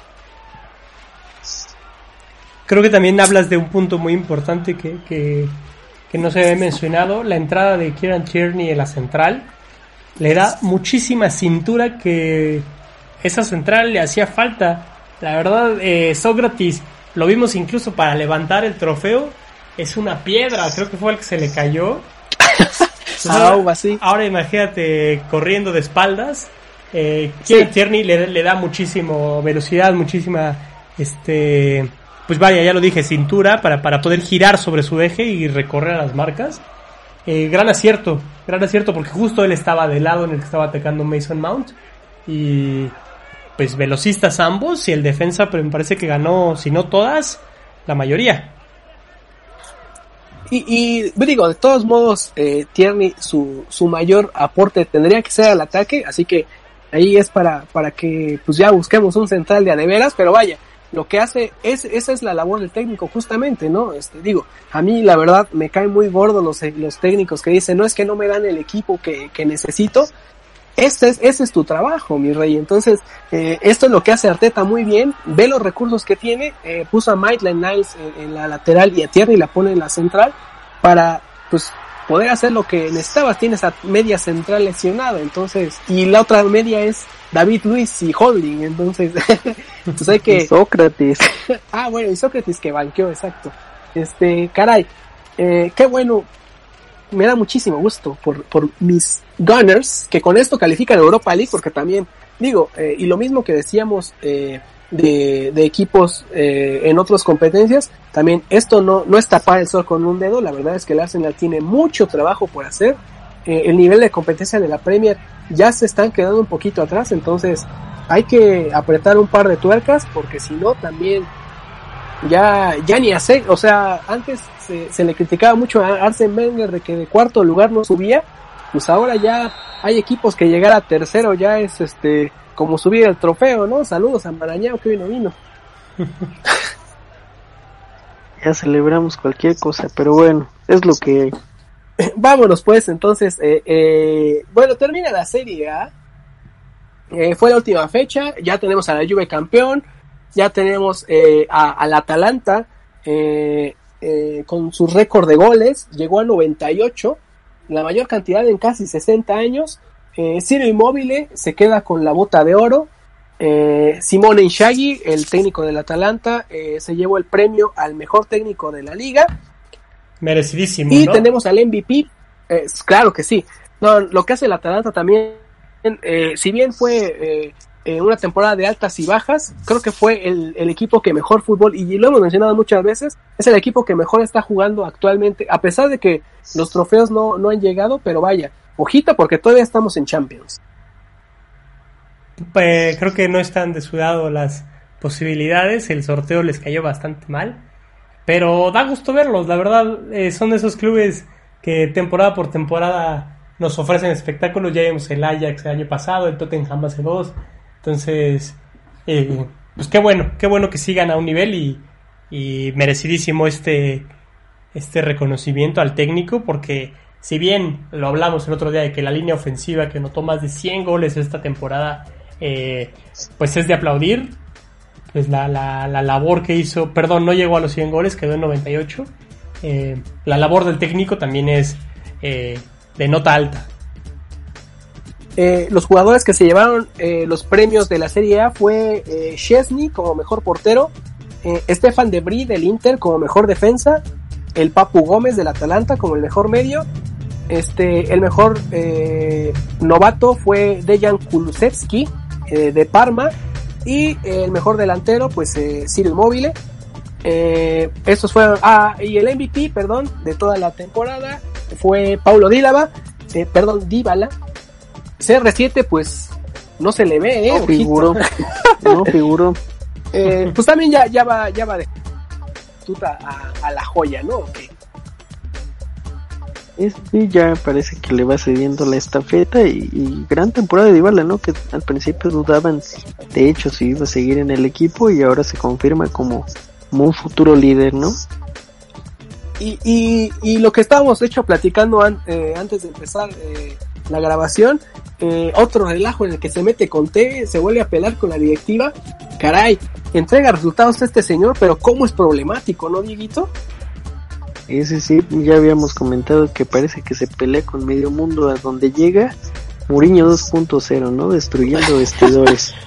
[SPEAKER 3] Creo que también hablas de un punto muy importante que, que, que no se había mencionado, la entrada de Kieran Tierney en la central le da muchísima cintura que esa central le hacía falta. La verdad, eh, Sócrates lo vimos incluso para levantar el trofeo. Es una piedra, creo que fue el que se le cayó. [laughs] ahora, ahora imagínate corriendo de espaldas. Eh, Tierney le, da muchísimo velocidad, muchísima, este, pues vaya, ya lo dije, cintura para, para poder girar sobre su eje y recorrer a las marcas. Eh, gran acierto, gran acierto porque justo él estaba del lado en el que estaba atacando Mason Mount y pues velocistas ambos y el defensa pero me parece que ganó, si no todas, la mayoría.
[SPEAKER 1] Y, y digo, de todos modos, eh, Tierney, su, su mayor aporte tendría que ser al ataque, así que ahí es para, para que pues ya busquemos un central de adeveras, pero vaya, lo que hace es, esa es la labor del técnico justamente, ¿no? Este, digo, a mí la verdad me caen muy gordos los, los técnicos que dicen, no es que no me dan el equipo que, que necesito, este es, ese es tu trabajo, mi rey. Entonces, eh, esto es lo que hace Arteta muy bien. Ve los recursos que tiene. Eh, puso a Maitland Niles en, la lateral y a Tierra y la pone en la central para, pues, poder hacer lo que necesitabas. Tienes a media central lesionada, entonces, y la otra media es David Luis y Holding, entonces, [laughs] pues hay que...
[SPEAKER 2] Sócrates. [laughs]
[SPEAKER 1] ah, bueno, y Sócrates que banqueó, exacto. Este, caray, eh, qué bueno, me da muchísimo gusto por, por mis Gunners, que con esto califican a Europa League, porque también, digo, eh, y lo mismo que decíamos eh, de, equipos eh, en otras competencias, también esto no, no es tapar el sol con un dedo, la verdad es que el Arsenal tiene mucho trabajo por hacer, eh, el nivel de competencia de la Premier ya se están quedando un poquito atrás, entonces hay que apretar un par de tuercas, porque si no también ya, ya ni hace, o sea, antes se, se, le criticaba mucho a Arsen Wenger de que de cuarto lugar no subía, pues ahora ya hay equipos que llegar a tercero ya es este como subir el trofeo, ¿no? Saludos a Marañao que vino vino. [laughs]
[SPEAKER 2] ya celebramos cualquier cosa, pero bueno, es lo que hay. [laughs]
[SPEAKER 1] Vámonos pues, entonces, eh, eh, bueno, termina la Serie A. Eh, fue la última fecha, ya tenemos a la Juve campeón, ya tenemos eh, al Atalanta eh, eh, con su récord de goles, llegó a 98, la mayor cantidad en casi 60 años. Eh, Ciro Immobile se queda con la bota de oro. Eh, Simone Inzaghi, el técnico del Atalanta, eh, se llevó el premio al mejor técnico de la liga.
[SPEAKER 3] Merecidísimo.
[SPEAKER 1] Y
[SPEAKER 3] ¿no?
[SPEAKER 1] tenemos al MVP, eh, claro que sí. No, lo que hace el Atalanta también, eh, si bien fue eh, eh, una temporada de altas y bajas, creo que fue el, el equipo que mejor fútbol, y lo hemos mencionado muchas veces, es el equipo que mejor está jugando actualmente, a pesar de que los trofeos no, no han llegado, pero vaya, ojita porque todavía estamos en Champions.
[SPEAKER 3] Eh, creo que no están de su lado las posibilidades. El sorteo les cayó bastante mal. Pero da gusto verlos. La verdad, eh, son de esos clubes que temporada por temporada nos ofrecen espectáculos. Ya vimos el Ajax el año pasado, el Tottenham hace dos. Entonces, eh, pues qué bueno, qué bueno que sigan a un nivel y, y merecidísimo este, este reconocimiento al técnico porque si bien lo hablamos el otro día de que la línea ofensiva que notó más de 100 goles esta temporada eh, pues es de aplaudir pues la, la, la, labor que hizo perdón no llegó a los 100 goles quedó en 98 eh, la labor del técnico también es eh, de nota alta.
[SPEAKER 1] Los jugadores que se llevaron los premios de la Serie A fue eh, Chesney como mejor portero, Stefan Debris del Inter como mejor defensa, el Papu Gómez del Atalanta como el mejor medio, este, el mejor eh, novato fue Dejan Kulusevski eh, de Parma y el mejor delantero pues eh, Cyril Mobile. Eh, estos fueron, ah, y el MVP, perdón, de toda la temporada fue Paulo eh, perdón, Dybala, CR7 pues no se le ve, eh,
[SPEAKER 2] No figuró. [laughs] No figuró.
[SPEAKER 1] pues también ya, ya va, ya va de a, a la joya, ¿no?
[SPEAKER 2] Es, sí, ya parece que le va cediendo la estafeta y, y gran temporada de Dybala, ¿no? Que al principio dudaban de hecho si iba a seguir en el equipo y ahora se confirma como, un futuro líder, ¿no?
[SPEAKER 1] Y, y, y lo que estábamos de hecho platicando an- eh, antes de empezar eh, la grabación, eh, otro relajo en el que se mete con T, se vuelve a pelar con la directiva, caray, entrega resultados a este señor, pero cómo es problemático, ¿no, Dieguito?
[SPEAKER 2] Ese sí, ya habíamos comentado que parece que se pelea con medio mundo a donde llega. Mourinho 2.0, ¿no? Destruyendo vestidores. [laughs]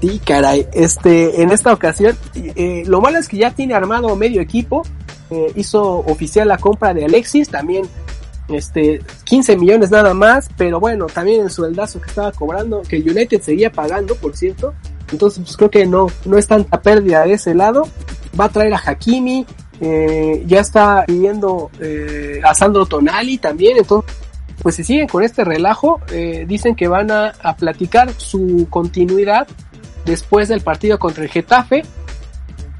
[SPEAKER 1] Sí, caray. Este, en esta ocasión, eh, lo malo es que ya tiene armado medio equipo. eh, hizo oficial la compra de Alexis, también este 15 millones nada más, pero bueno, también el sueldazo que estaba cobrando, que United seguía pagando, por cierto. Entonces, pues creo que no, no es tanta pérdida de ese lado. Va a traer a Hakimi, eh, ya está pidiendo eh, a Sandro Tonali también, entonces pues si siguen con este relajo, eh, dicen que van a, platicar su continuidad después del partido contra el Getafe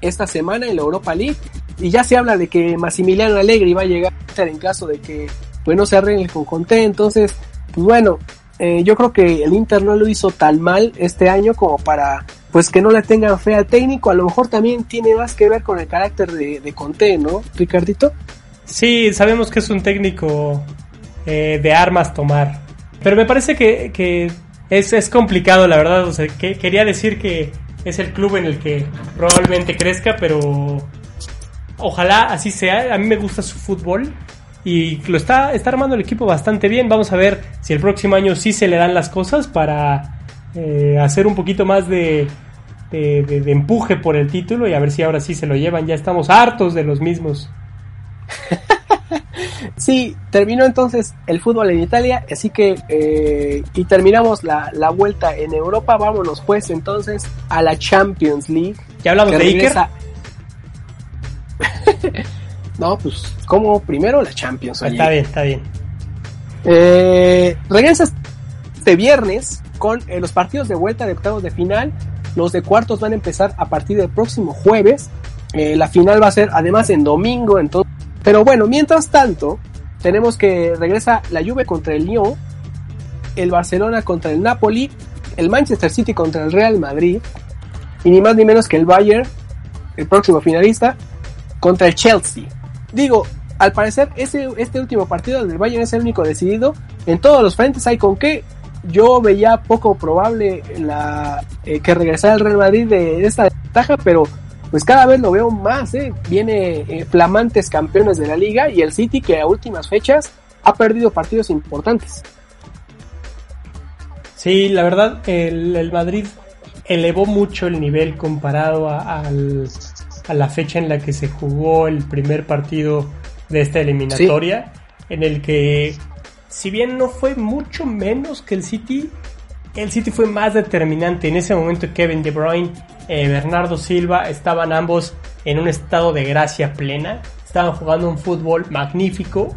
[SPEAKER 1] esta semana en la Europa League. Y ya se habla de que Massimiliano Allegri va a llegar en caso de que pues no se arregle con Conte. Entonces pues bueno eh, yo creo que el Inter no lo hizo tan mal este año como para pues que no le tengan fe al técnico a lo mejor también tiene más que ver con el carácter de, de Conte ¿no Ricardito?
[SPEAKER 3] Sí, sabemos que es un técnico eh, de armas tomar. Pero me parece que, es, es complicado, la verdad. O sea, que, quería decir que es el club en el que probablemente crezca, pero ojalá así sea. A mí me gusta su fútbol y lo está, está armando el equipo bastante bien. Vamos a ver si el próximo año sí se le dan las cosas para eh, hacer un poquito más de, de, de- de empuje por el título y a ver si ahora sí se lo llevan. Ya estamos hartos de los mismos. [laughs]
[SPEAKER 1] Sí, terminó entonces el fútbol en Italia, así que eh, y terminamos la, la vuelta en Europa. Vámonos pues entonces a la Champions League.
[SPEAKER 3] Ya hablamos de Iker.
[SPEAKER 1] regresa- [laughs] no, pues como primero la Champions. oye.
[SPEAKER 3] Está bien, está bien.
[SPEAKER 1] Eh, regresa este viernes con eh, los partidos de vuelta de octavos de final. Los de cuartos van a empezar a partir del próximo jueves. Eh, la final va a ser además en domingo. Entonces, pero bueno, mientras tanto, tenemos que regresa la Juve contra el Lyon, el Barcelona contra el Napoli, el Manchester City contra el Real Madrid y ni más ni menos que el Bayern, el próximo finalista, contra el Chelsea. Digo, al parecer este último partido del Bayern es el único decidido. En todos los frentes hay con que yo veía poco probable la, eh, que regresara el Real Madrid de, esta ventaja, pero pues cada vez lo veo más, ¿eh? Viene eh, flamantes campeones de la liga y el City que a últimas fechas ha perdido partidos importantes.
[SPEAKER 3] Sí, la verdad, el, el Madrid elevó mucho el nivel comparado a, la fecha en la que se jugó el primer partido de esta eliminatoria, en el que si bien no fue mucho menos que el City, el City fue más determinante. En ese momento Kevin De Bruyne, eh, Bernardo Silva estaban ambos en un estado de gracia plena, estaban jugando un fútbol magnífico.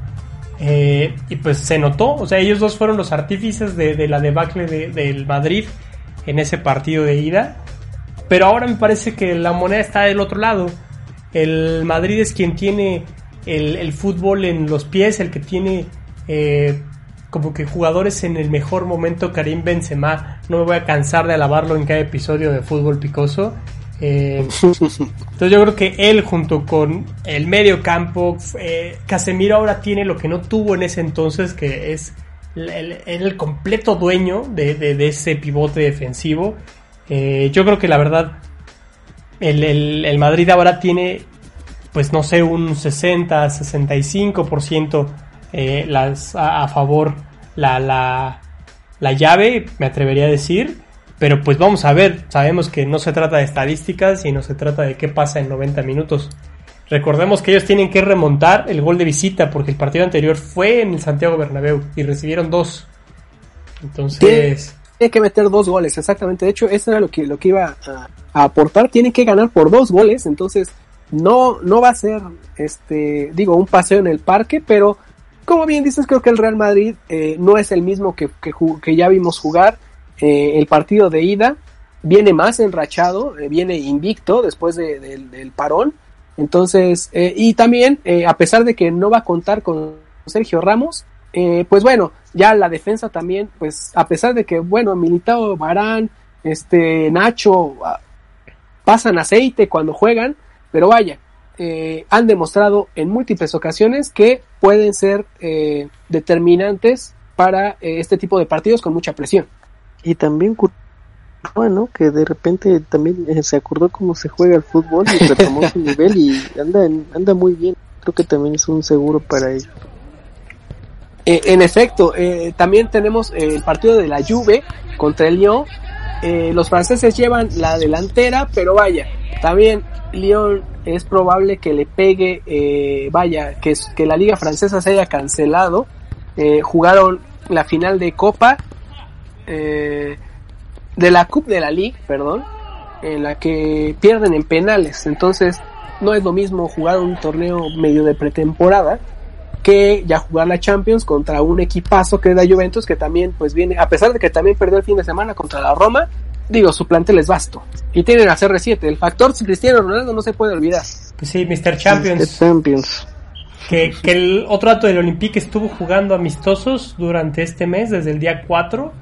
[SPEAKER 3] Eh, y pues se notó, o sea, ellos dos fueron los artífices de, la debacle del Madrid en ese partido de ida. Pero ahora me parece que la moneda está del otro lado. El Madrid es quien tiene el, fútbol en los pies, el que tiene eh, como que jugadores en el mejor momento. Karim Benzema, no me voy a cansar de alabarlo en cada episodio de Fútbol Picoso. Eh, [laughs] entonces yo creo que él junto con el medio campo, eh, Casemiro ahora tiene lo que no tuvo en ese entonces, que es el, completo dueño de, ese pivote defensivo. Eh, yo creo que la verdad el, Madrid ahora tiene, pues no sé, un 60, 65% eh, las, a, favor la, la, la llave, me atrevería a decir. Pero pues vamos a ver, sabemos que no se trata de estadísticas, sino se trata de qué pasa en 90 minutos. Recordemos que ellos tienen que remontar el gol de visita porque el partido anterior fue en el Santiago Bernabéu y recibieron dos. Entonces...
[SPEAKER 1] Tiene que meter dos goles, exactamente. De hecho, eso era lo que, lo que iba a, aportar. Tienen que ganar por dos goles, entonces no, no va a ser, este, digo, un paseo en el parque, pero como bien dices, creo que el Real Madrid eh, no es el mismo que, que, ya vimos jugar eh, el partido de ida. Viene más enrachado, eh, viene invicto después del parón entonces, eh, y también, a pesar de que no va a contar con Sergio Ramos, pues bueno, ya la defensa también, pues a pesar de que, bueno, Militao, Barán, este, Nacho, ah, pasan aceite cuando juegan, pero vaya, han demostrado en múltiples ocasiones que pueden ser determinantes para este tipo de partidos con mucha presión.
[SPEAKER 2] Y también bueno, que de repente también eh, se acordó cómo se juega el fútbol y retomó su nivel y anda, anda muy bien. Creo que también es un seguro para ello.
[SPEAKER 1] Eh, en efecto, eh, también tenemos el partido de la Juve contra el Lyon. los franceses llevan la delantera, pero vaya, también Lyon es probable que le pegue, vaya, que, la liga francesa se haya cancelado. jugaron la final de Copa. Eh, de la Coupe de la Ligue, perdón, en la que pierden en penales. Entonces, no es lo mismo jugar un torneo medio de pretemporada que ya jugar la Champions contra un equipazo que es la Juventus que también pues viene, a pesar de que también perdió el fin de semana contra la Roma, digo, su plantel es vasto. Y tienen a CR7, el factor Cristiano Ronaldo no se puede olvidar.
[SPEAKER 3] Pues sí, Mr. Champions.
[SPEAKER 2] Champions.
[SPEAKER 3] Que, que el otro dato del Olympique estuvo jugando amistosos durante este mes, desde el día 4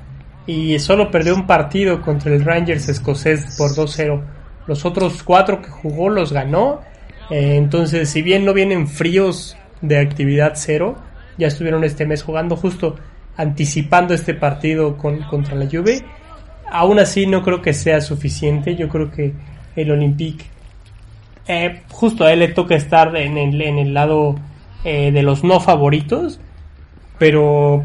[SPEAKER 3] y solo perdió un partido contra el Rangers escocés por 2-0. Los otros cuatro que jugó los ganó. Eh, entonces, si bien no vienen fríos de actividad cero, ya estuvieron este mes jugando justo anticipando este partido con, contra la Juve. Aún así no creo que sea suficiente. Yo creo que el Olympique, eh, justo a él le toca estar en el, lado eh, de los no favoritos. Pero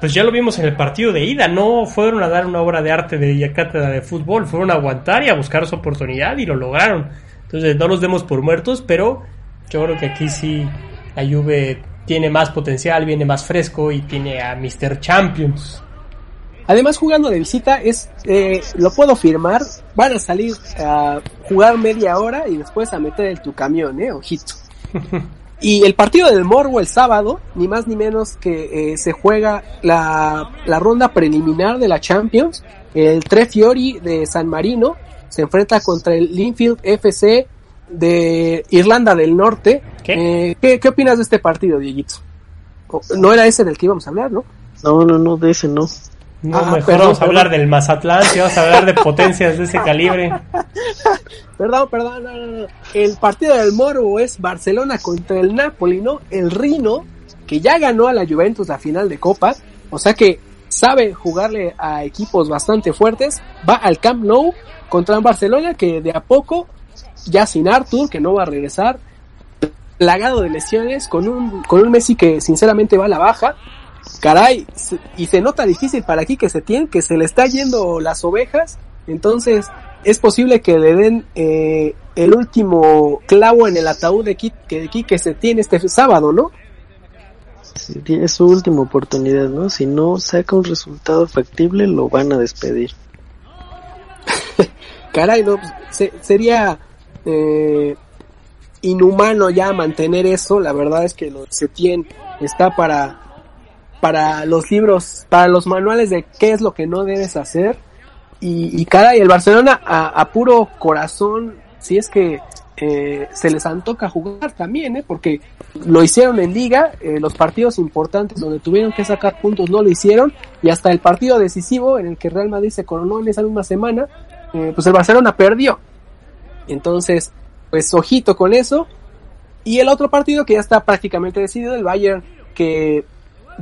[SPEAKER 3] pues ya lo vimos en el partido de ida, no fueron a dar una obra de arte de cátedra de fútbol, fueron a aguantar y a buscar su oportunidad y lo lograron. Entonces no los demos por muertos, pero yo creo que aquí sí la Juve tiene más potencial, viene más fresco y tiene a Mr. Champions.
[SPEAKER 1] Además jugando de visita es, eh, lo puedo firmar, van a salir a jugar media hora y después a meter el tu camión, eh, ojito. [laughs] Y el partido del Morbo el sábado, ni más ni menos que eh, se juega la, la, ronda preliminar de la Champions. El Tre Fiori de San Marino se enfrenta contra el Linfield FC de Irlanda del Norte. ¿Qué? Eh, ¿qué, opinas de este partido, Dieguito? No era ese del que íbamos a hablar, ¿no?
[SPEAKER 2] No, no, no, de ese no.
[SPEAKER 3] No, ah, mejor vamos a hablar del Mazatlán, si vamos a hablar de potencias de ese calibre. [laughs]
[SPEAKER 1] perdón, perdón, no, no, no. El partido del Moro es Barcelona contra el Napoli, ¿no? El Rino, que ya ganó a la Juventus la final de Copa, o sea que sabe jugarle a equipos bastante fuertes, va al Camp Nou contra un Barcelona que de a poco, ya sin Arthur, que no va a regresar, plagado de lesiones, con un, con un Messi que sinceramente va a la baja, caray, y se nota difícil para aquí que se tiene, que se le está yendo las ovejas Entonces, es posible que le den eh, el último clavo en el ataúd de Kike, que se tiene este sábado, ¿no?
[SPEAKER 2] Sí, es su última oportunidad, ¿no? Si no saca un resultado factible, lo van a despedir. [laughs]
[SPEAKER 1] Caray, no, pues, sería eh, inhumano ya mantener eso. La verdad es que lo se tiene está para para los libros, para los manuales de qué es lo que no debes hacer. Y, y caray, el Barcelona a, puro corazón, si es que eh, se les antoca jugar también, ¿eh? porque lo hicieron en liga, eh, los partidos importantes donde tuvieron que sacar puntos no lo hicieron, y hasta el partido decisivo en el que Real Madrid se coronó en esa misma semana, eh, pues el Barcelona perdió. Entonces, pues ojito con eso. Y el otro partido que ya está prácticamente decidido, el Bayern que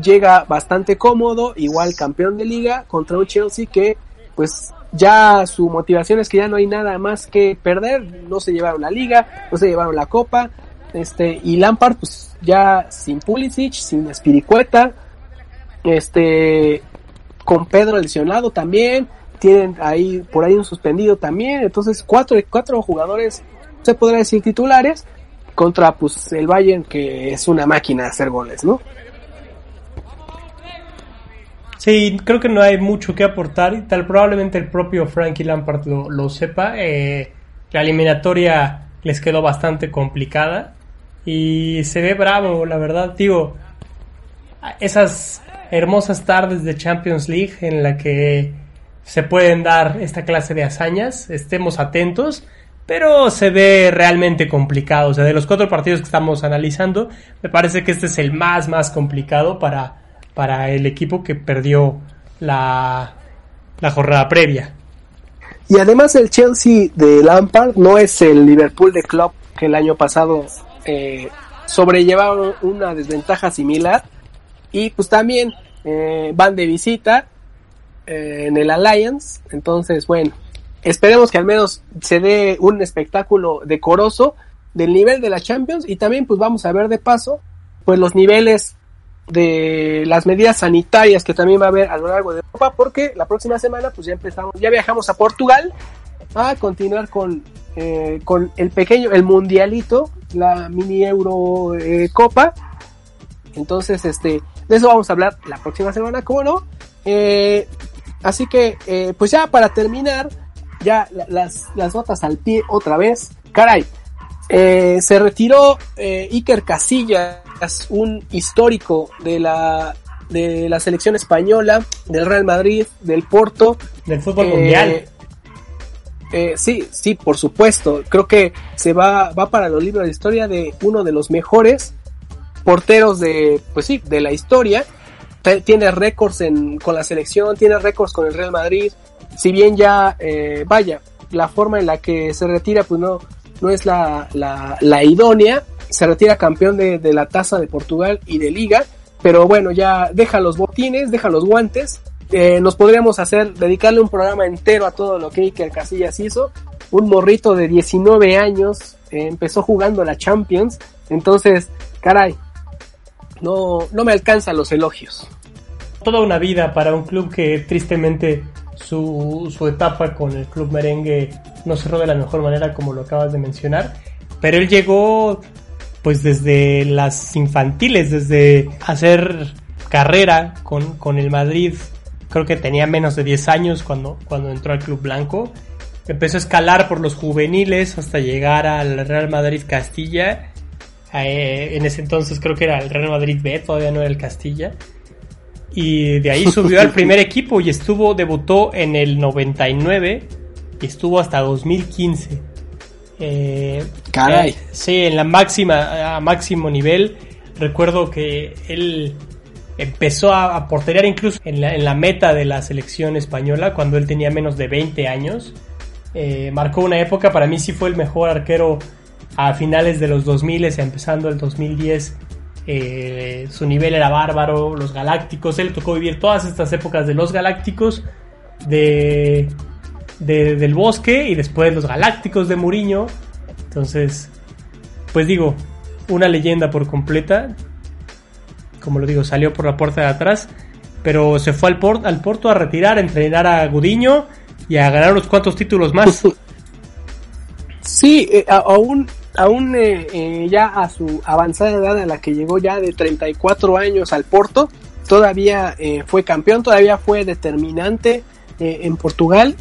[SPEAKER 1] llega bastante cómodo, igual campeón de liga, contra un Chelsea que pues ya su motivación es que ya no hay nada más que perder, no se llevaron la liga, no se llevaron la copa, este, y Lampard pues ya sin Pulisic, sin Espiricueta, este, con Pedro lesionado también, tienen ahí por ahí un suspendido también, entonces cuatro, cuatro jugadores, se podría decir titulares, contra pues el Bayern que es una máquina de hacer goles, ¿no?
[SPEAKER 3] Sí, creo que no hay mucho que aportar y tal probablemente el propio Frankie Lampard lo, lo sepa. Eh, la eliminatoria les quedó bastante complicada y se ve bravo, la verdad, digo, esas hermosas tardes de Champions League en la que se pueden dar esta clase de hazañas, estemos atentos, pero se ve realmente complicado. O sea, de los cuatro partidos que estamos analizando, me parece que este es el más, más complicado para, para el equipo que perdió la, la jornada previa.
[SPEAKER 1] Y además el Chelsea de Lampard no es el Liverpool de Klopp que el año pasado eh, sobrellevaron una desventaja similar y pues también eh, van de visita eh, en el Alliance. Entonces, bueno, esperemos que al menos se dé un espectáculo decoroso del nivel de la Champions y también pues vamos a ver de paso pues los niveles de las medidas sanitarias que también va a haber a lo largo de Europa porque la próxima semana pues ya empezamos, ya viajamos a Portugal a continuar con, eh, con el pequeño, el mundialito, la mini Euro eh, Copa. Entonces, este, de eso vamos a hablar la próxima semana, ¿cómo no? Eh, Así que, eh, pues ya para terminar, ya las, las notas al pie otra vez. Caray, eh, se retiró eh, Iker Casillas, un histórico de la, de la selección española, del Real Madrid, del Porto.
[SPEAKER 3] Del fútbol mundial.
[SPEAKER 1] Eh, sí, sí, por supuesto. Creo que se va, va para los libros de historia de uno de los mejores porteros de, pues sí, de la historia tiene récords con la selección, tiene récords con el Real Madrid. Si bien ya, eh, vaya, la forma en la que se retira, pues no, no es la, la, idónea. Se retira campeón de, la Taza de Portugal y de Liga. Pero bueno, ya deja los botines, deja los guantes. Eh, nos podríamos hacer, dedicarle un programa entero a todo lo que Iker Casillas hizo. Un morrito de 19 años, eh, empezó jugando la Champions. Entonces, caray, no, no me alcanzan los elogios.
[SPEAKER 3] Toda una vida para un club que tristemente su, su etapa con el club merengue no cerró de la mejor manera como lo acabas de mencionar. Pero él llegó pues desde las infantiles, desde hacer carrera con, con el Madrid. Creo que tenía menos de 10 años cuando, cuando entró al Club Blanco. Empezó a escalar por los juveniles hasta llegar al Real Madrid Castilla eh, en ese entonces creo que era el Real Madrid B, todavía no era el Castilla. Y de ahí subió al [laughs] primer equipo y estuvo, debutó en el 99 y estuvo hasta 2015.
[SPEAKER 1] Eh, Caray. Eh,
[SPEAKER 3] sí, en la máxima, a máximo nivel. Recuerdo que él empezó a, a porterear incluso en la, en la, meta de la selección española cuando él tenía menos de 20 años. marcó una época, para mí sí fue el mejor arquero a finales de los 2000, empezando el 2010, eh, su nivel era bárbaro, los Galácticos, él tocó vivir todas estas épocas de los Galácticos, de, del Bosque y después los Galácticos de Muriño. Entonces, pues digo, una leyenda por completa. Como lo digo, salió por la puerta de atrás, pero se fue al, al Porto a retirar, a entrenar a Gudiño y a ganar unos cuantos títulos más. [laughs]
[SPEAKER 1] Sí, eh, aún, aún eh, eh, ya a su avanzada edad a la que llegó ya de 34 años al Porto, todavía fue campeón, todavía fue determinante en Portugal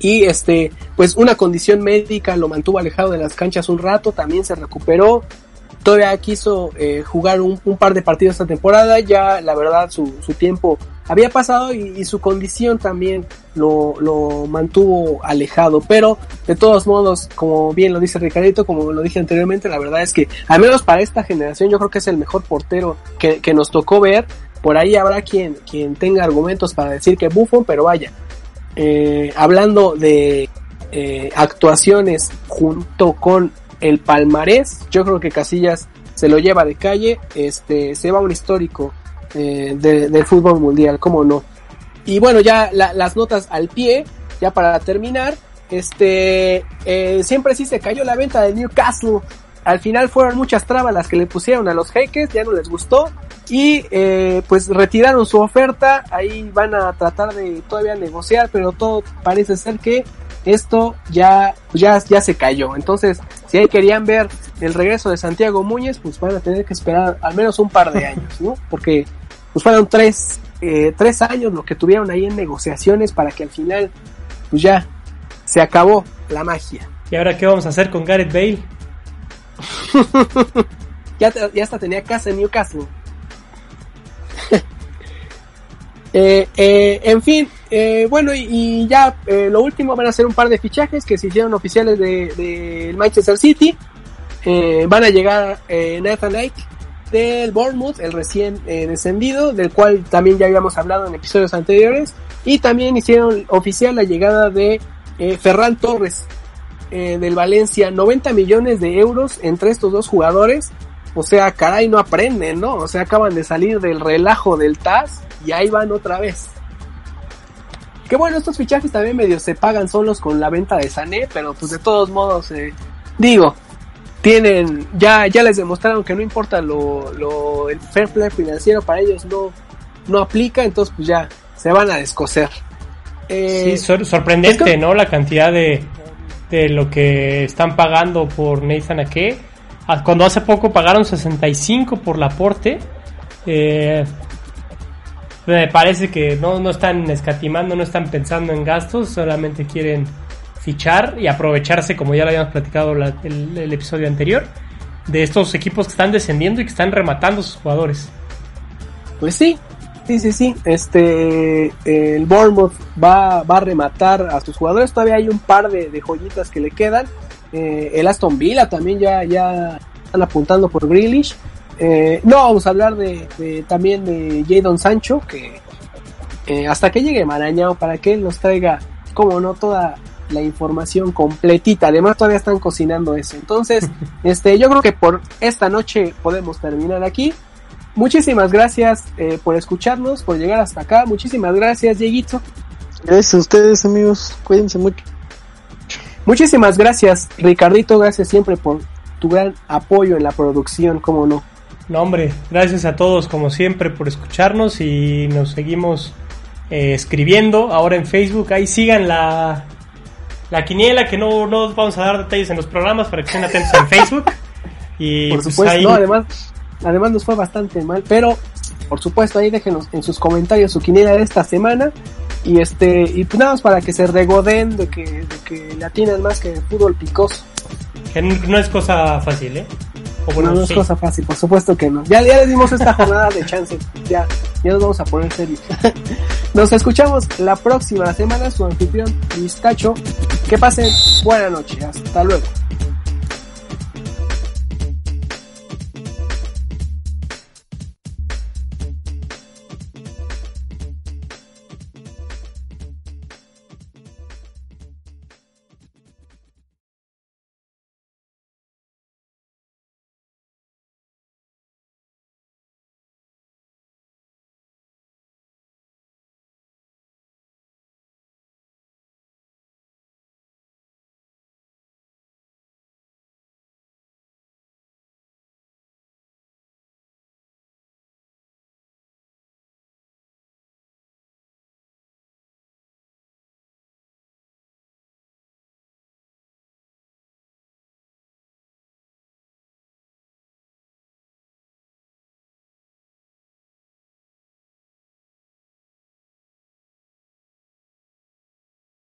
[SPEAKER 1] y este pues una condición médica lo mantuvo alejado de las canchas un rato, también se recuperó, todavía quiso eh, jugar un, par de partidos esta temporada, ya la verdad su, tiempo había pasado y, su condición también lo, lo, mantuvo alejado, pero de todos modos, como bien lo dice Ricardito, como lo dije anteriormente, la verdad es que al menos para esta generación yo creo que es el mejor portero que, que nos tocó ver, por ahí habrá quien, quien tenga argumentos para decir que Buffon, pero vaya, eh, hablando de eh, actuaciones junto con el palmarés, yo creo que Casillas se lo lleva de calle, este, se va un histórico eh, del fútbol mundial, cómo no. Y bueno, ya las notas al pie, ya para terminar, este, siempre sí se cayó la venta de Newcastle. Al final fueron muchas trabas las que le pusieron a los jeques, ya no les gustó y eh, pues retiraron su oferta, ahí van a tratar de todavía negociar, pero todo parece ser que esto ya, ya, ya se cayó. Entonces, si ahí querían ver el regreso de Santiago Muñez, pues van a tener que esperar al menos un par de años, ¿no? Porque pues fueron tres, eh, tres años lo que tuvieron ahí en negociaciones para que al final, pues ya, se acabó la magia.
[SPEAKER 3] ¿Y ahora qué vamos a hacer con Gareth Bale?
[SPEAKER 1] Ya, hasta tenía casa en Newcastle. [laughs] Eh, eh, en fin, eh, bueno, y, ya lo último van a ser un par de fichajes que se hicieron oficiales del de, Manchester City. van a llegar Nathan Ake del Bournemouth, el recién descendido, del cual también ya habíamos hablado en episodios anteriores. Y también hicieron oficial la llegada de Ferran Torres del Valencia, 90 millones de euros entre estos dos jugadores. O sea, caray, no aprenden, ¿no? O sea, acaban de salir del relajo del TAS y ahí van otra vez. Que bueno, estos fichajes también medio se pagan solos con la venta de Sané, pero pues de todos modos, eh, digo, tienen, ya, ya les demostraron que no importa lo, lo, el fair play financiero para ellos no, no aplica, entonces pues ya se van a descoser.
[SPEAKER 3] Eh, sí, sorprendente, ¿no? La cantidad de, de lo que están pagando por Nathan Ake. Ah, cuando hace poco pagaron 65 por la aporte, eh, me parece que no, no están escatimando, no están pensando en gastos, solamente quieren fichar y aprovecharse, como ya lo habíamos platicado el, episodio anterior, de estos equipos que están descendiendo y que están rematando sus jugadores.
[SPEAKER 1] Pues sí, sí, sí, sí. Este, el Bournemouth va, va a rematar a sus jugadores. Todavía hay un par de, joyitas que le quedan. Eh, el Aston Villa también ya, ya están apuntando por Grealish. Eh, no, vamos a hablar de, también de Jadon Sancho, que eh, hasta que llegue Marañao para que él nos traiga, como no, toda la información completita. Además, todavía están cocinando eso. Entonces, [laughs] este, yo creo que por esta noche podemos terminar aquí. Muchísimas gracias eh, por escucharnos, por llegar hasta acá. Muchísimas gracias, Dieguito.
[SPEAKER 2] Gracias a ustedes, amigos. Cuídense mucho.
[SPEAKER 1] Muchísimas gracias, Ricardito. Gracias siempre por tu gran apoyo en la producción, como no.
[SPEAKER 3] No, hombre, gracias a todos como siempre por escucharnos y nos seguimos eh, escribiendo ahora en Facebook. Ahí sigan la, la quiniela, que no, no vamos a dar detalles en los programas para que estén atentos en [laughs] Facebook. Y
[SPEAKER 1] por pues, supuesto, no, además, además nos fue bastante mal, pero por supuesto ahí déjenos en sus comentarios su quiniela de esta semana y este y pues nada más para que se regoden de que, de que le atinan más que el fútbol picoso.
[SPEAKER 3] Que no es cosa fácil, ¿eh?
[SPEAKER 1] no, es cosa fácil, por supuesto que no. Ya, ya les dimos esta jornada de chance. Ya, ya nos vamos a poner serios. [laughs] nos escuchamos la próxima semana. Su anfitrión, Luis Cacho. Que pasen buena noche. Hasta luego.